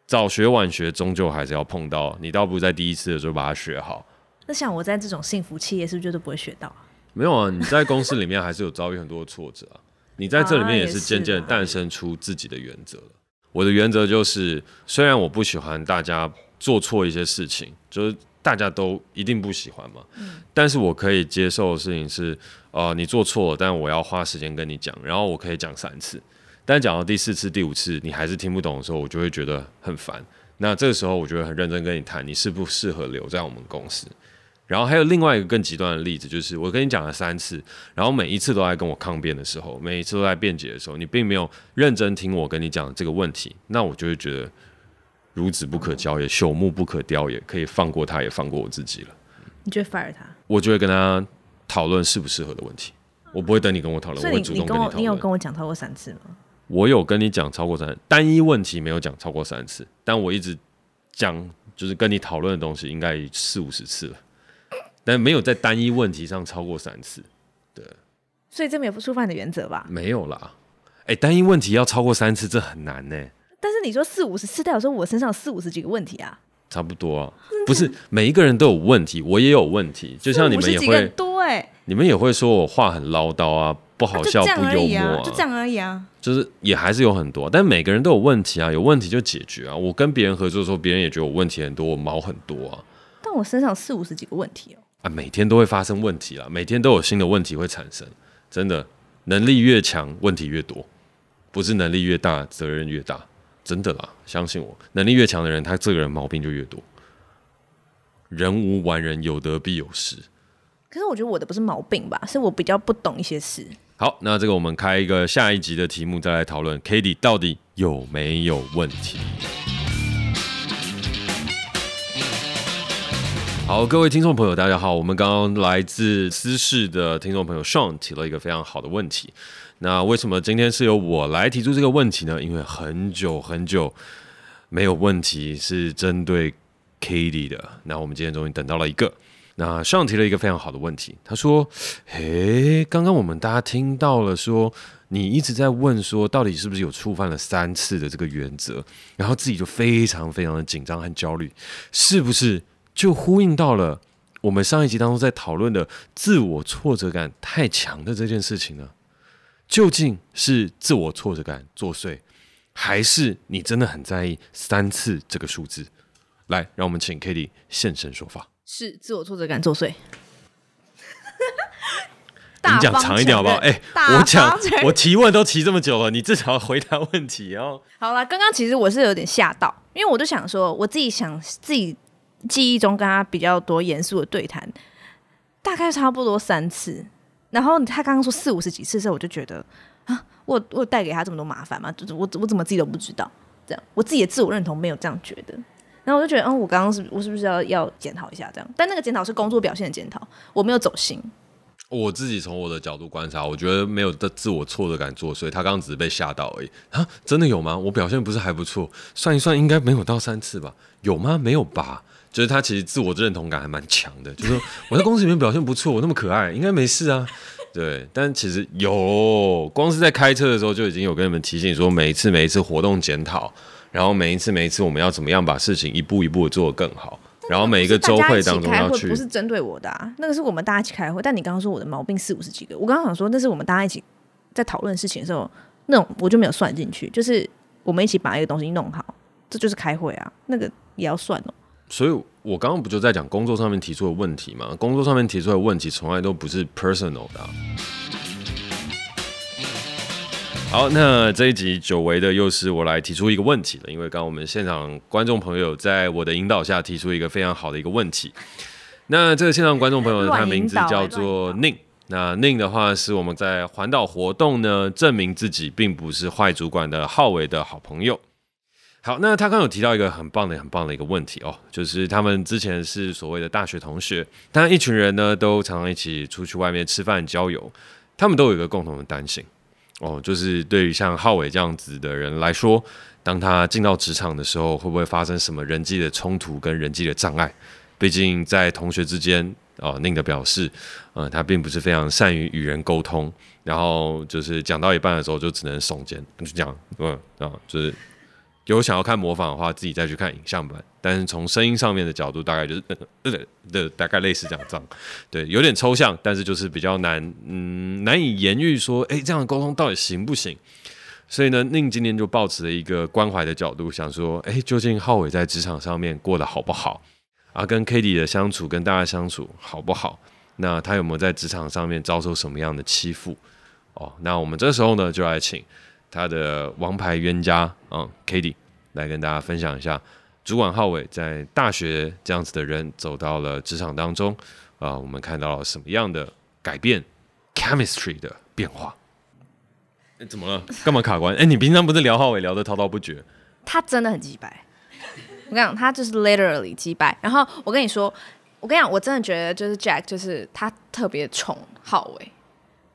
早学晚学，终究还是要碰到。你倒不如在第一次的时候把它学好。那像我在这种幸福企业，是不是就都不会学到？没有啊，你在公司里面还是有遭遇很多的挫折啊。你在这里面也是渐渐诞生出自己的原则了。我的原则就是，虽然我不喜欢大家做错一些事情，就是。大家都一定不喜欢嘛，嗯、但是我可以接受的事情是，呃，你做错了，但我要花时间跟你讲，然后我可以讲三次，但讲到第四次、第五次，你还是听不懂的时候，我就会觉得很烦。那这个时候，我就会很认真跟你谈，你适不适合留在我们公司。然后还有另外一个更极端的例子，就是我跟你讲了三次，然后每一次都在跟我抗辩的时候，每一次都在辩解的时候，你并没有认真听我跟你讲这个问题，那我就会觉得。孺子不可教也，朽木不可雕也，可以放过他，也放过我自己了。你就会 fire 他？我就会跟他讨论适不适合的问题。我不会等你跟我讨论，我会主动跟你讨论。你有跟我讲超过三次吗？我有跟你讲超过三，单一问题没有讲超过三次，但我一直讲就是跟你讨论的东西应该四五十次了，但没有在单一问题上超过三次。对，所以这没有触犯你的原则吧？没有啦。哎、欸，单一问题要超过三次，这很难呢。但是你说四五十次，代表说我身上有四五十几个问题啊？差不多啊。不是每一个人都有问题，我也有问题。就像你们也会，对，你们也会说我话很唠叨啊，不好笑，不幽默啊，就这样而已啊。就是也还是有很多，但每个人都有问题啊，有问题就解决啊。我跟别人合作的时候，别人也觉得我问题很多，我毛很多啊。但我身上四五十几个问题哦。啊，每天都会发生问题啦，每天都有新的问题会产生。真的，能力越强，问题越多，不是能力越大，责任越大。真的啦，相信我，能力越强的人，他这个人毛病就越多。人无完人，有得必有失。可是我觉得我的不是毛病吧，是我比较不懂一些事。好，那这个我们开一个下一集的题目再来讨论，Cady 到底有没有问题？好，各位听众朋友，大家好，我们刚刚来自私事的听众朋友 Sean 提了一个非常好的问题。那为什么今天是由我来提出这个问题呢？因为很久很久没有问题是针对。Katie 的，那我们今天终于等到了一个。那上提了一个非常好的问题，他说：“诶，刚刚我们大家听到了说，你一直在问说，到底是不是有触犯了三次的这个原则，然后自己就非常非常的紧张和焦虑，是不是就呼应到了我们上一集当中在讨论的自我挫折感太强的这件事情呢？究竟是自我挫折感作祟，还是你真的很在意三次这个数字？”来，让我们请 Cady 现身说法。是自我挫折感作祟。(laughs) 你讲长一点好不好？哎、欸，我讲，我提问都提这么久了，你至少要回答问题哦。好了，刚刚其实我是有点吓到，因为我就想说，我自己想自己记忆中跟他比较多严肃的对谈，大概差不多三次。然后他刚刚说四五十几次的时候，我就觉得啊，我我带给他这么多麻烦吗？就是我我怎么自己都不知道？这样，我自己的自我认同没有这样觉得。然后我就觉得，嗯，我刚刚是，我是不是要要检讨一下这样？但那个检讨是工作表现的检讨，我没有走心。我自己从我的角度观察，我觉得没有的自我挫折感作祟，他刚刚只是被吓到而已啊！真的有吗？我表现不是还不错，算一算应该没有到三次吧？有吗？没有吧？就是他其实自我认同感还蛮强的，就是说我在公司里面表现不错，我那么可爱，应该没事啊。对，但其实有，光是在开车的时候就已经有跟你们提醒说，每一次每一次活动检讨。然后每一次每一次我们要怎么样把事情一步一步的做得更好？然后每一个周会当中要去，不是针对我的啊，那个是我们大家一起开会。但你刚刚说我的毛病四五十几个，我刚刚想说那是我们大家一起在讨论事情的时候，那种我就没有算进去。就是我们一起把一个东西弄好，这就是开会啊，那个也要算哦。所以我刚刚不就在讲工作上面提出的问题吗？工作上面提出的问题从来都不是 personal 的啊。好，那这一集久违的又是我来提出一个问题了，因为刚刚我们现场观众朋友在我的引导下提出一个非常好的一个问题。那这个现场观众朋友呢，他名字叫做 Ning。那 Ning 的话是我们在环岛活动呢，证明自己并不是坏主管的浩伟的好朋友。好，那他刚有提到一个很棒的、很棒的一个问题哦，就是他们之前是所谓的大学同学，当然一群人呢都常常一起出去外面吃饭郊游，他们都有一个共同的担心。哦，就是对于像浩伟这样子的人来说，当他进到职场的时候，会不会发生什么人际的冲突跟人际的障碍？毕竟在同学之间，哦宁的表示，呃，他并不是非常善于与人沟通，然后就是讲到一半的时候就只能耸肩，就讲，嗯，啊，就是。有想要看模仿的话，自己再去看影像版。但是从声音上面的角度，大概就是呃的大概类似这样，这样，对，有点抽象，但是就是比较难，嗯，难以言喻说，哎，这样的沟通到底行不行？所以呢宁今天就抱持了一个关怀的角度，想说，哎，究竟浩伟在职场上面过得好不好？啊，跟 Cady 的相处，跟大家相处好不好？那他有没有在职场上面遭受什么样的欺负？哦，那我们这时候呢，就来请。他的王牌冤家，嗯，Cady 来跟大家分享一下，主管浩伟在大学这样子的人走到了职场当中，啊、呃，我们看到了什么样的改变，chemistry 的变化？欸、怎么了？干嘛卡关？哎、欸，你平常不是聊浩伟聊得滔滔不绝？他真的很机掰，我跟你讲，他就是 literally 机掰。然后我跟你说，我跟你讲，我真的觉得就是 Jack，就是他特别宠浩伟。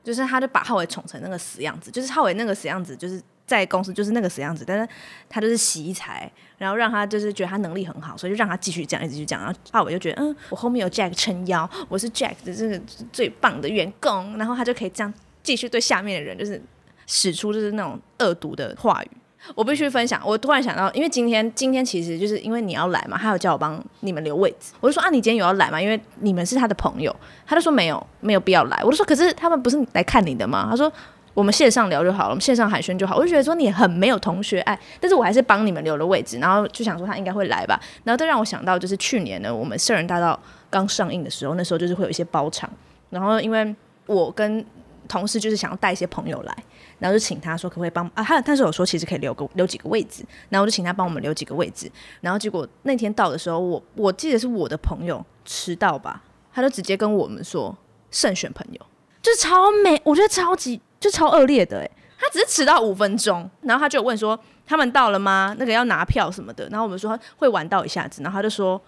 就是他就把浩伟宠成那个死样子，就是浩伟那个死样子，就是在公司就是那个死样子，但是他就是惜才，然后让他就是觉得他能力很好，所以就让他继续这样，一直去讲。然后浩伟就觉得，嗯，我后面有 Jack 撑腰，我是 Jack 的这个最棒的员工，然后他就可以这样继续对下面的人就是使出就是那种恶毒的话语。我必须分享，我突然想到，因为今天今天其实就是因为你要来嘛，他有叫我帮你们留位置，我就说啊，你今天有要来吗？因为你们是他的朋友，他就说没有，没有必要来。我就说，可是他们不是来看你的吗？他说我们线上聊就好了，我们线上寒暄就好。我就觉得说你很没有同学爱，但是我还是帮你们留了位置，然后就想说他应该会来吧。然后这让我想到，就是去年呢，我们圣人大道刚上映的时候，那时候就是会有一些包场，然后因为我跟同事就是想要带一些朋友来。然后就请他说可不可以帮啊？他他是有说其实可以留个留几个位置，然后我就请他帮我们留几个位置。然后结果那天到的时候，我我记得是我的朋友迟到吧，他就直接跟我们说慎选朋友，就是超美，我觉得超级就超恶劣的哎。他只是迟到五分钟，然后他就问说他们到了吗？那个要拿票什么的。然后我们说会晚到一下子，然后他就说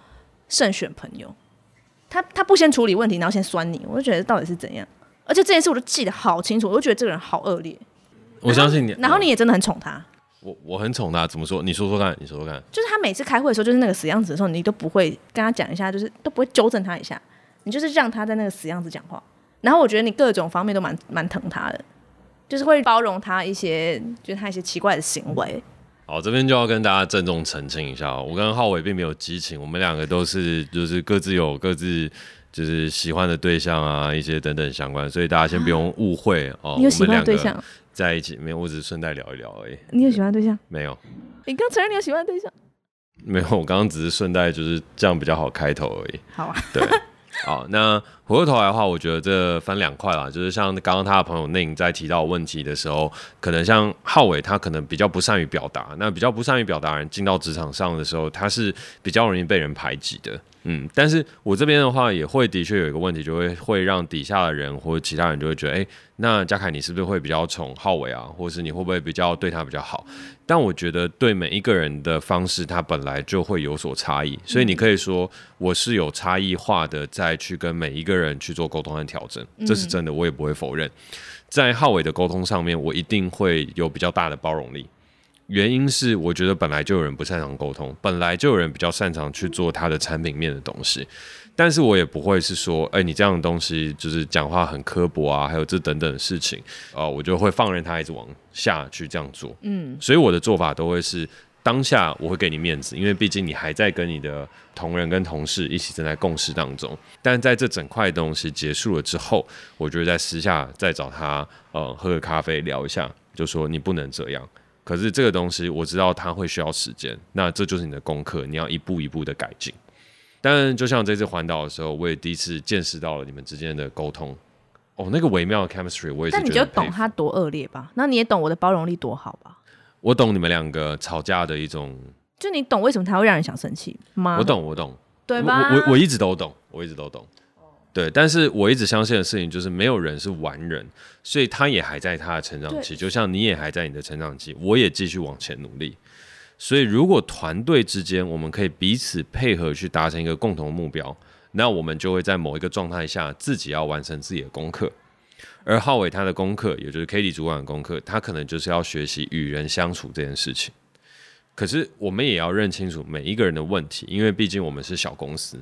慎选朋友。他他不先处理问题，然后先酸你，我就觉得到底是怎样？而且这件事我都记得好清楚，我就觉得这个人好恶劣。我相信你，然后你也真的很宠他。我我很宠他，怎么说？你说说看，你说说看。就是他每次开会的时候，就是那个死样子的时候，你都不会跟他讲一下，就是都不会纠正他一下，你就是让他在那个死样子讲话。然后我觉得你各种方面都蛮蛮疼他的，就是会包容他一些，就是他一些奇怪的行为。好，这边就要跟大家郑重澄清一下，我跟浩伟并没有激情，我们两个都是就是各自有各自。就是喜欢的对象啊，一些等等相关，所以大家先不用误会、啊、哦。你有喜欢的对象？在一起没有？我只是顺带聊一聊而已。你有喜欢的对象？没有。你刚承认你有喜欢的对象？没有，我刚刚只是顺带就是这样比较好开头而已。好啊。对。好，那回过头来的话，我觉得这分两块啦，就是像刚刚他的朋友宁在提到问题的时候，可能像浩伟他可能比较不善于表达，那比较不善于表达人进到职场上的时候，他是比较容易被人排挤的。嗯，但是我这边的话也会的确有一个问题，就会会让底下的人或者其他人就会觉得，哎、那嘉凯你是不是会比较宠浩伟啊，或者是你会不会比较对他比较好？但我觉得对每一个人的方式，他本来就会有所差异，所以你可以说我是有差异化的，再去跟每一个人去做沟通和调整，这是真的，我也不会否认。在浩伟的沟通上面，我一定会有比较大的包容力。原因是我觉得本来就有人不擅长沟通，本来就有人比较擅长去做他的产品面的东西，但是我也不会是说，哎、欸，你这样的东西就是讲话很刻薄啊，还有这等等的事情，呃，我就会放任他一直往下去这样做。嗯，所以我的做法都会是当下我会给你面子，因为毕竟你还在跟你的同仁跟同事一起正在共事当中，但在这整块东西结束了之后，我就会在私下再找他，呃，喝个咖啡聊一下，就说你不能这样。可是这个东西我知道它会需要时间，那这就是你的功课，你要一步一步的改进。但就像这次环岛的时候，我也第一次见识到了你们之间的沟通，哦，那个微妙的 chemistry，我也是。但你就懂他多恶劣吧？那你也懂我的包容力多好吧？我懂你们两个吵架的一种，就你懂为什么他会让人想生气吗？我懂，我懂，对吧？我我我一直都懂，我一直都懂。对，但是我一直相信的事情就是没有人是完人，所以他也还在他的成长期，就像你也还在你的成长期，我也继续往前努力。所以如果团队之间我们可以彼此配合去达成一个共同的目标，那我们就会在某一个状态下自己要完成自己的功课。而浩伟他的功课，也就是 Cady 主管的功课，他可能就是要学习与人相处这件事情。可是我们也要认清楚每一个人的问题，因为毕竟我们是小公司。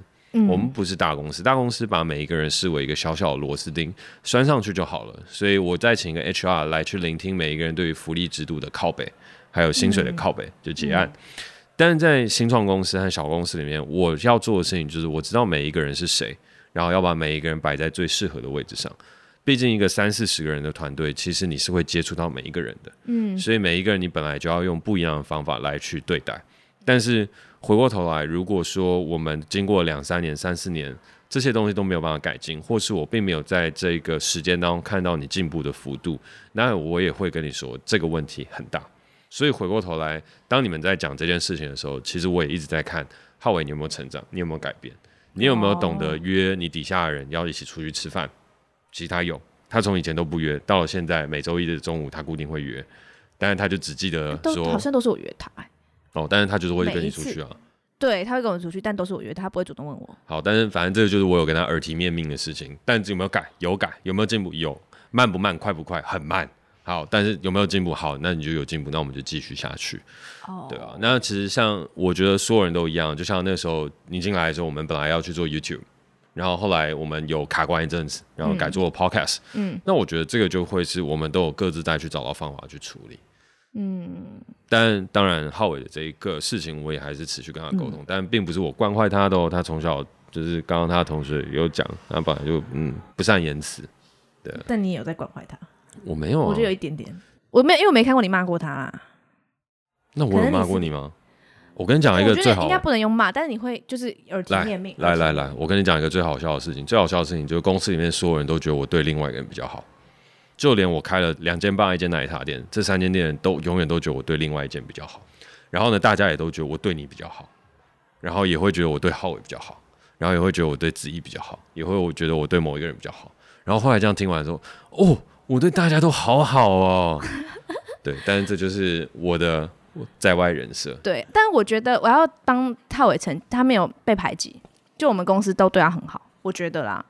我们不是大公司，大公司把每一个人视为一个小小的螺丝钉，拴上去就好了。所以我再请一个 HR 来去聆听每一个人对于福利制度的靠背，还有薪水的靠北，就结案。但是在新创公司和小公司里面，我要做的事情就是我知道每一个人是谁，然后要把每一个人摆在最适合的位置上。毕竟一个三四十个人的团队，其实你是会接触到每一个人的，嗯，所以每一个人你本来就要用不一样的方法来去对待，但是。回过头来，如果说我们经过两三年、三四年，这些东西都没有办法改进，或是我并没有在这个时间当中看到你进步的幅度，那我也会跟你说这个问题很大。所以回过头来，当你们在讲这件事情的时候，其实我也一直在看浩伟，你有没有成长？你有没有改变？你有没有懂得约你底下的人要一起出去吃饭？其实他有，他从以前都不约，到了现在每周一的中午他固定会约，但是他就只记得说，好像都是我约他。哦，但是他就是会跟你出去啊，对，他会跟我出去，但都是我约他，他不会主动问我。好，但是反正这个就是我有跟他耳提面命的事情，但有没有改？有改，有没有进步？有，慢不慢？快不快？很慢。好，但是有没有进步？好，那你就有进步，那我们就继续下去。哦，对啊，那其实像我觉得所有人都一样，就像那时候你进来的时候，我们本来要去做 YouTube，然后后来我们有卡关一阵子，然后改做了 Podcast。嗯，那我觉得这个就会是我们都有各自再去找到方法去处理。嗯。但当然，浩伟的这一个事情，我也还是持续跟他沟通，嗯、但并不是我惯坏他的哦。他从小就是刚刚他的同学有讲，他本来就嗯不善言辞，对。但你也有在惯坏他？我没有、啊，我就有一点点，我没有，因为我没看过你骂过他啦。那我有骂过你吗？我跟你讲一个最好，应该不能用骂，但是你会就是耳提面命。来来来，我跟你讲一个最好笑的事情，最好笑的事情就是公司里面所有人都觉得我对另外一个人比较好。就连我开了两间半，一间奶茶店，这三间店都永远都觉得我对另外一间比较好。然后呢，大家也都觉得我对你比较好，然后也会觉得我对浩伟比较好，然后也会觉得我对子怡比较好，也会我觉得我对某一个人比较好。然后后来这样听完之后，哦，我对大家都好好哦。对，但是这就是我的在外人设。对，但是我觉得我要帮浩伟成，他没有被排挤，就我们公司都对他很好，我觉得啦。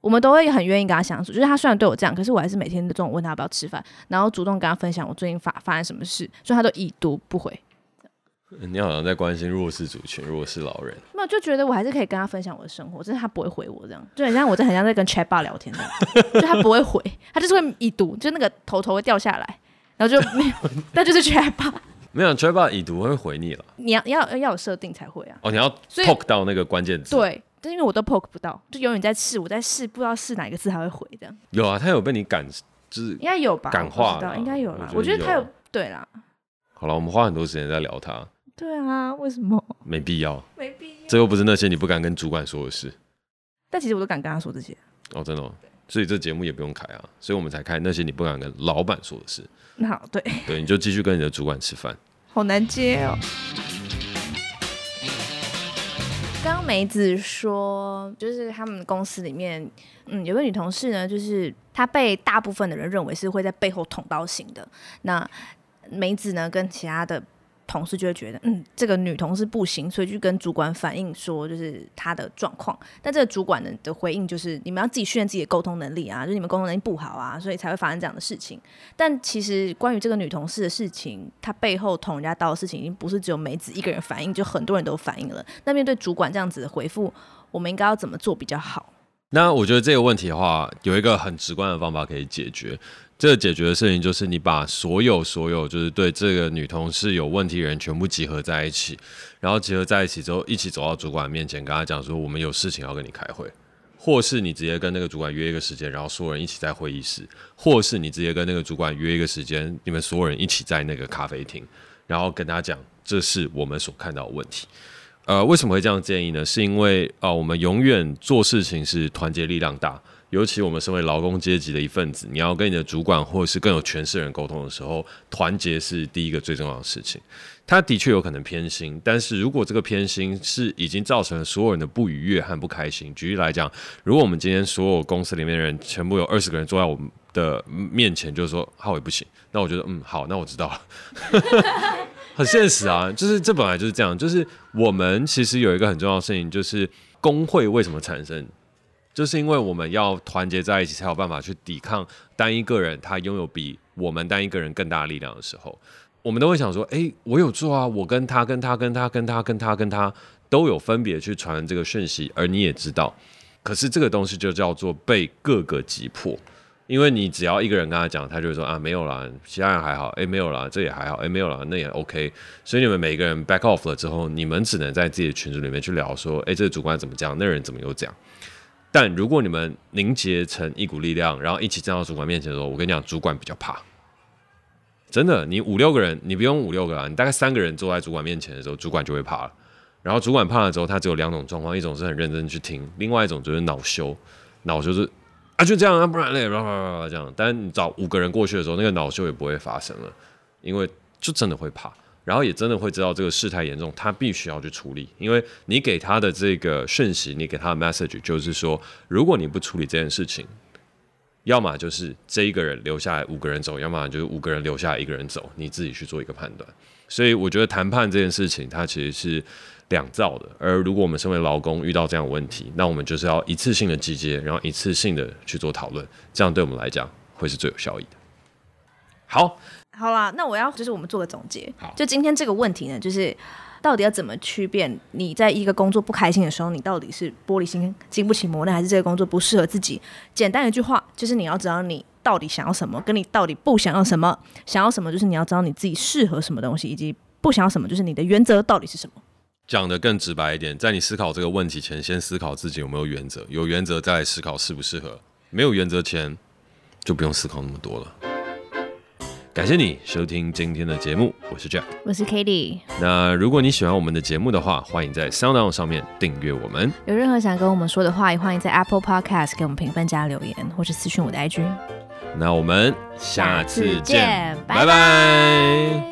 我们都会很愿意跟他相处，就是他虽然对我这样，可是我还是每天都中午问他要不要吃饭，然后主动跟他分享我最近发发生什么事，所以他都已读不回。你好像在关心弱势族群、弱势老人，没有就觉得我还是可以跟他分享我的生活，只是他不会回我这样，就很像我在很像在跟 chat bar 聊天这样，(laughs) 就他不会回，他就是会已读，就那个头头会掉下来，然后就没有，那就是 chat bar。没有 bar 已读会回你了，你要要要有设定才会啊。哦，你要 poke 到那个关键字。对。但因为我都 poke 不到，就永远在试，我在试，不知道试哪个字才会回这样。有啊，他有被你感，就是应该有吧？感化了，应该有啦。我觉，我觉得他有对啦。好了，我们花很多时间在聊他。对啊，为什么？没必要，没必要。这又不是那些你不敢跟主管说的事。但其实我都敢跟他说这些。哦，真的哦。所以这节目也不用开啊，所以我们才开那些你不敢跟老板说的事。那好，对。对，你就继续跟你的主管吃饭。好难接哦。刚刚梅子说，就是他们公司里面，嗯，有个女同事呢，就是她被大部分的人认为是会在背后捅刀型的。那梅子呢，跟其他的。同事就会觉得，嗯，这个女同事不行，所以就跟主管反映说，就是她的状况。但这个主管呢的回应就是，你们要自己训练自己的沟通能力啊，就是你们沟通能力不好啊，所以才会发生这样的事情。但其实关于这个女同事的事情，她背后捅人家刀的事情，已经不是只有梅子一个人反映，就很多人都反映了。那面对主管这样子的回复，我们应该要怎么做比较好？那我觉得这个问题的话，有一个很直观的方法可以解决。这个解决的事情就是你把所有所有就是对这个女同事有问题的人全部集合在一起，然后集合在一起之后，一起走到主管面前，跟他讲说，我们有事情要跟你开会，或是你直接跟那个主管约一个时间，然后所有人一起在会议室，或是你直接跟那个主管约一个时间，你们所有人一起在那个咖啡厅，然后跟他讲，这是我们所看到的问题。呃，为什么会这样建议呢？是因为啊、我们永远做事情是团结力量大。尤其我们身为劳工阶级的一份子，你要跟你的主管或者是更有权势的人沟通的时候，团结是第一个最重要的事情。他的确有可能偏心，但是如果这个偏心是已经造成了所有人的不愉悦和不开心，举例来讲，如果我们今天所有公司里面的人全部有二十个人坐在我们的面前，就是说浩伟不行，那我觉得嗯好，那我知道了，(laughs) 很现实啊，就是这本来就是这样，就是我们其实有一个很重要的事情，就是工会为什么产生？就是因为我们要团结在一起，才有办法去抵抗单一个人他拥有比我们单一个人更大的力量的时候，我们都会想说：哎，我有做啊，我跟他、跟他、跟他、跟他、跟他、跟他都有分别去传这个讯息，而你也知道。可是这个东西就叫做被各个击破，因为你只要一个人跟他讲，他就会说：啊，没有啦，其他人还好，哎，没有啦，这也还好，哎，没有啦，那也 OK。所以你们每个人 back off 了之后，你们只能在自己的群组里面去聊说：哎，这个主管怎么讲，那人怎么又讲。但如果你们凝结成一股力量，然后一起站到主管面前的时候，我跟你讲，主管比较怕。真的，你五六个人，你不用五六个啊，你大概三个人坐在主管面前的时候，主管就会怕了。然后主管怕了之后，他只有两种状况：一种是很认真去听，另外一种就是恼羞。恼羞是啊，就这样啊，不然嘞，叭叭叭叭这样。但你找五个人过去的时候，那个恼羞也不会发生了，因为就真的会怕。然后也真的会知道这个事态严重，他必须要去处理，因为你给他的这个讯息，你给他的 message 就是说，如果你不处理这件事情，要么就是这一个人留下来五个人走，要么就是五个人留下来一个人走，你自己去做一个判断。所以我觉得谈判这件事情，它其实是两造的。而如果我们身为劳工遇到这样的问题，那我们就是要一次性的集结，然后一次性的去做讨论，这样对我们来讲会是最有效益的。好。好啦，那我要就是我们做个总结。好，就今天这个问题呢，就是到底要怎么区辨你在一个工作不开心的时候，你到底是玻璃心经不起磨难，还是这个工作不适合自己？简单一句话，就是你要知道你到底想要什么，跟你到底不想要什么。想要什么就是你要知道你自己适合什么东西，以及不想要什么就是你的原则到底是什么。讲的更直白一点，在你思考这个问题前，先思考自己有没有原则，有原则再来思考适不适合。没有原则前，就不用思考那么多了。感谢你收听今天的节目，我是 Jack，我是 katy。那如果你喜欢我们的节目的话，欢迎在 SoundOn 上面订阅我们。有任何想跟我们说的话，也欢迎在 Apple Podcast 给我们评分加留言，或是私讯我的 IG。那我们下次见，次见，拜拜。拜拜。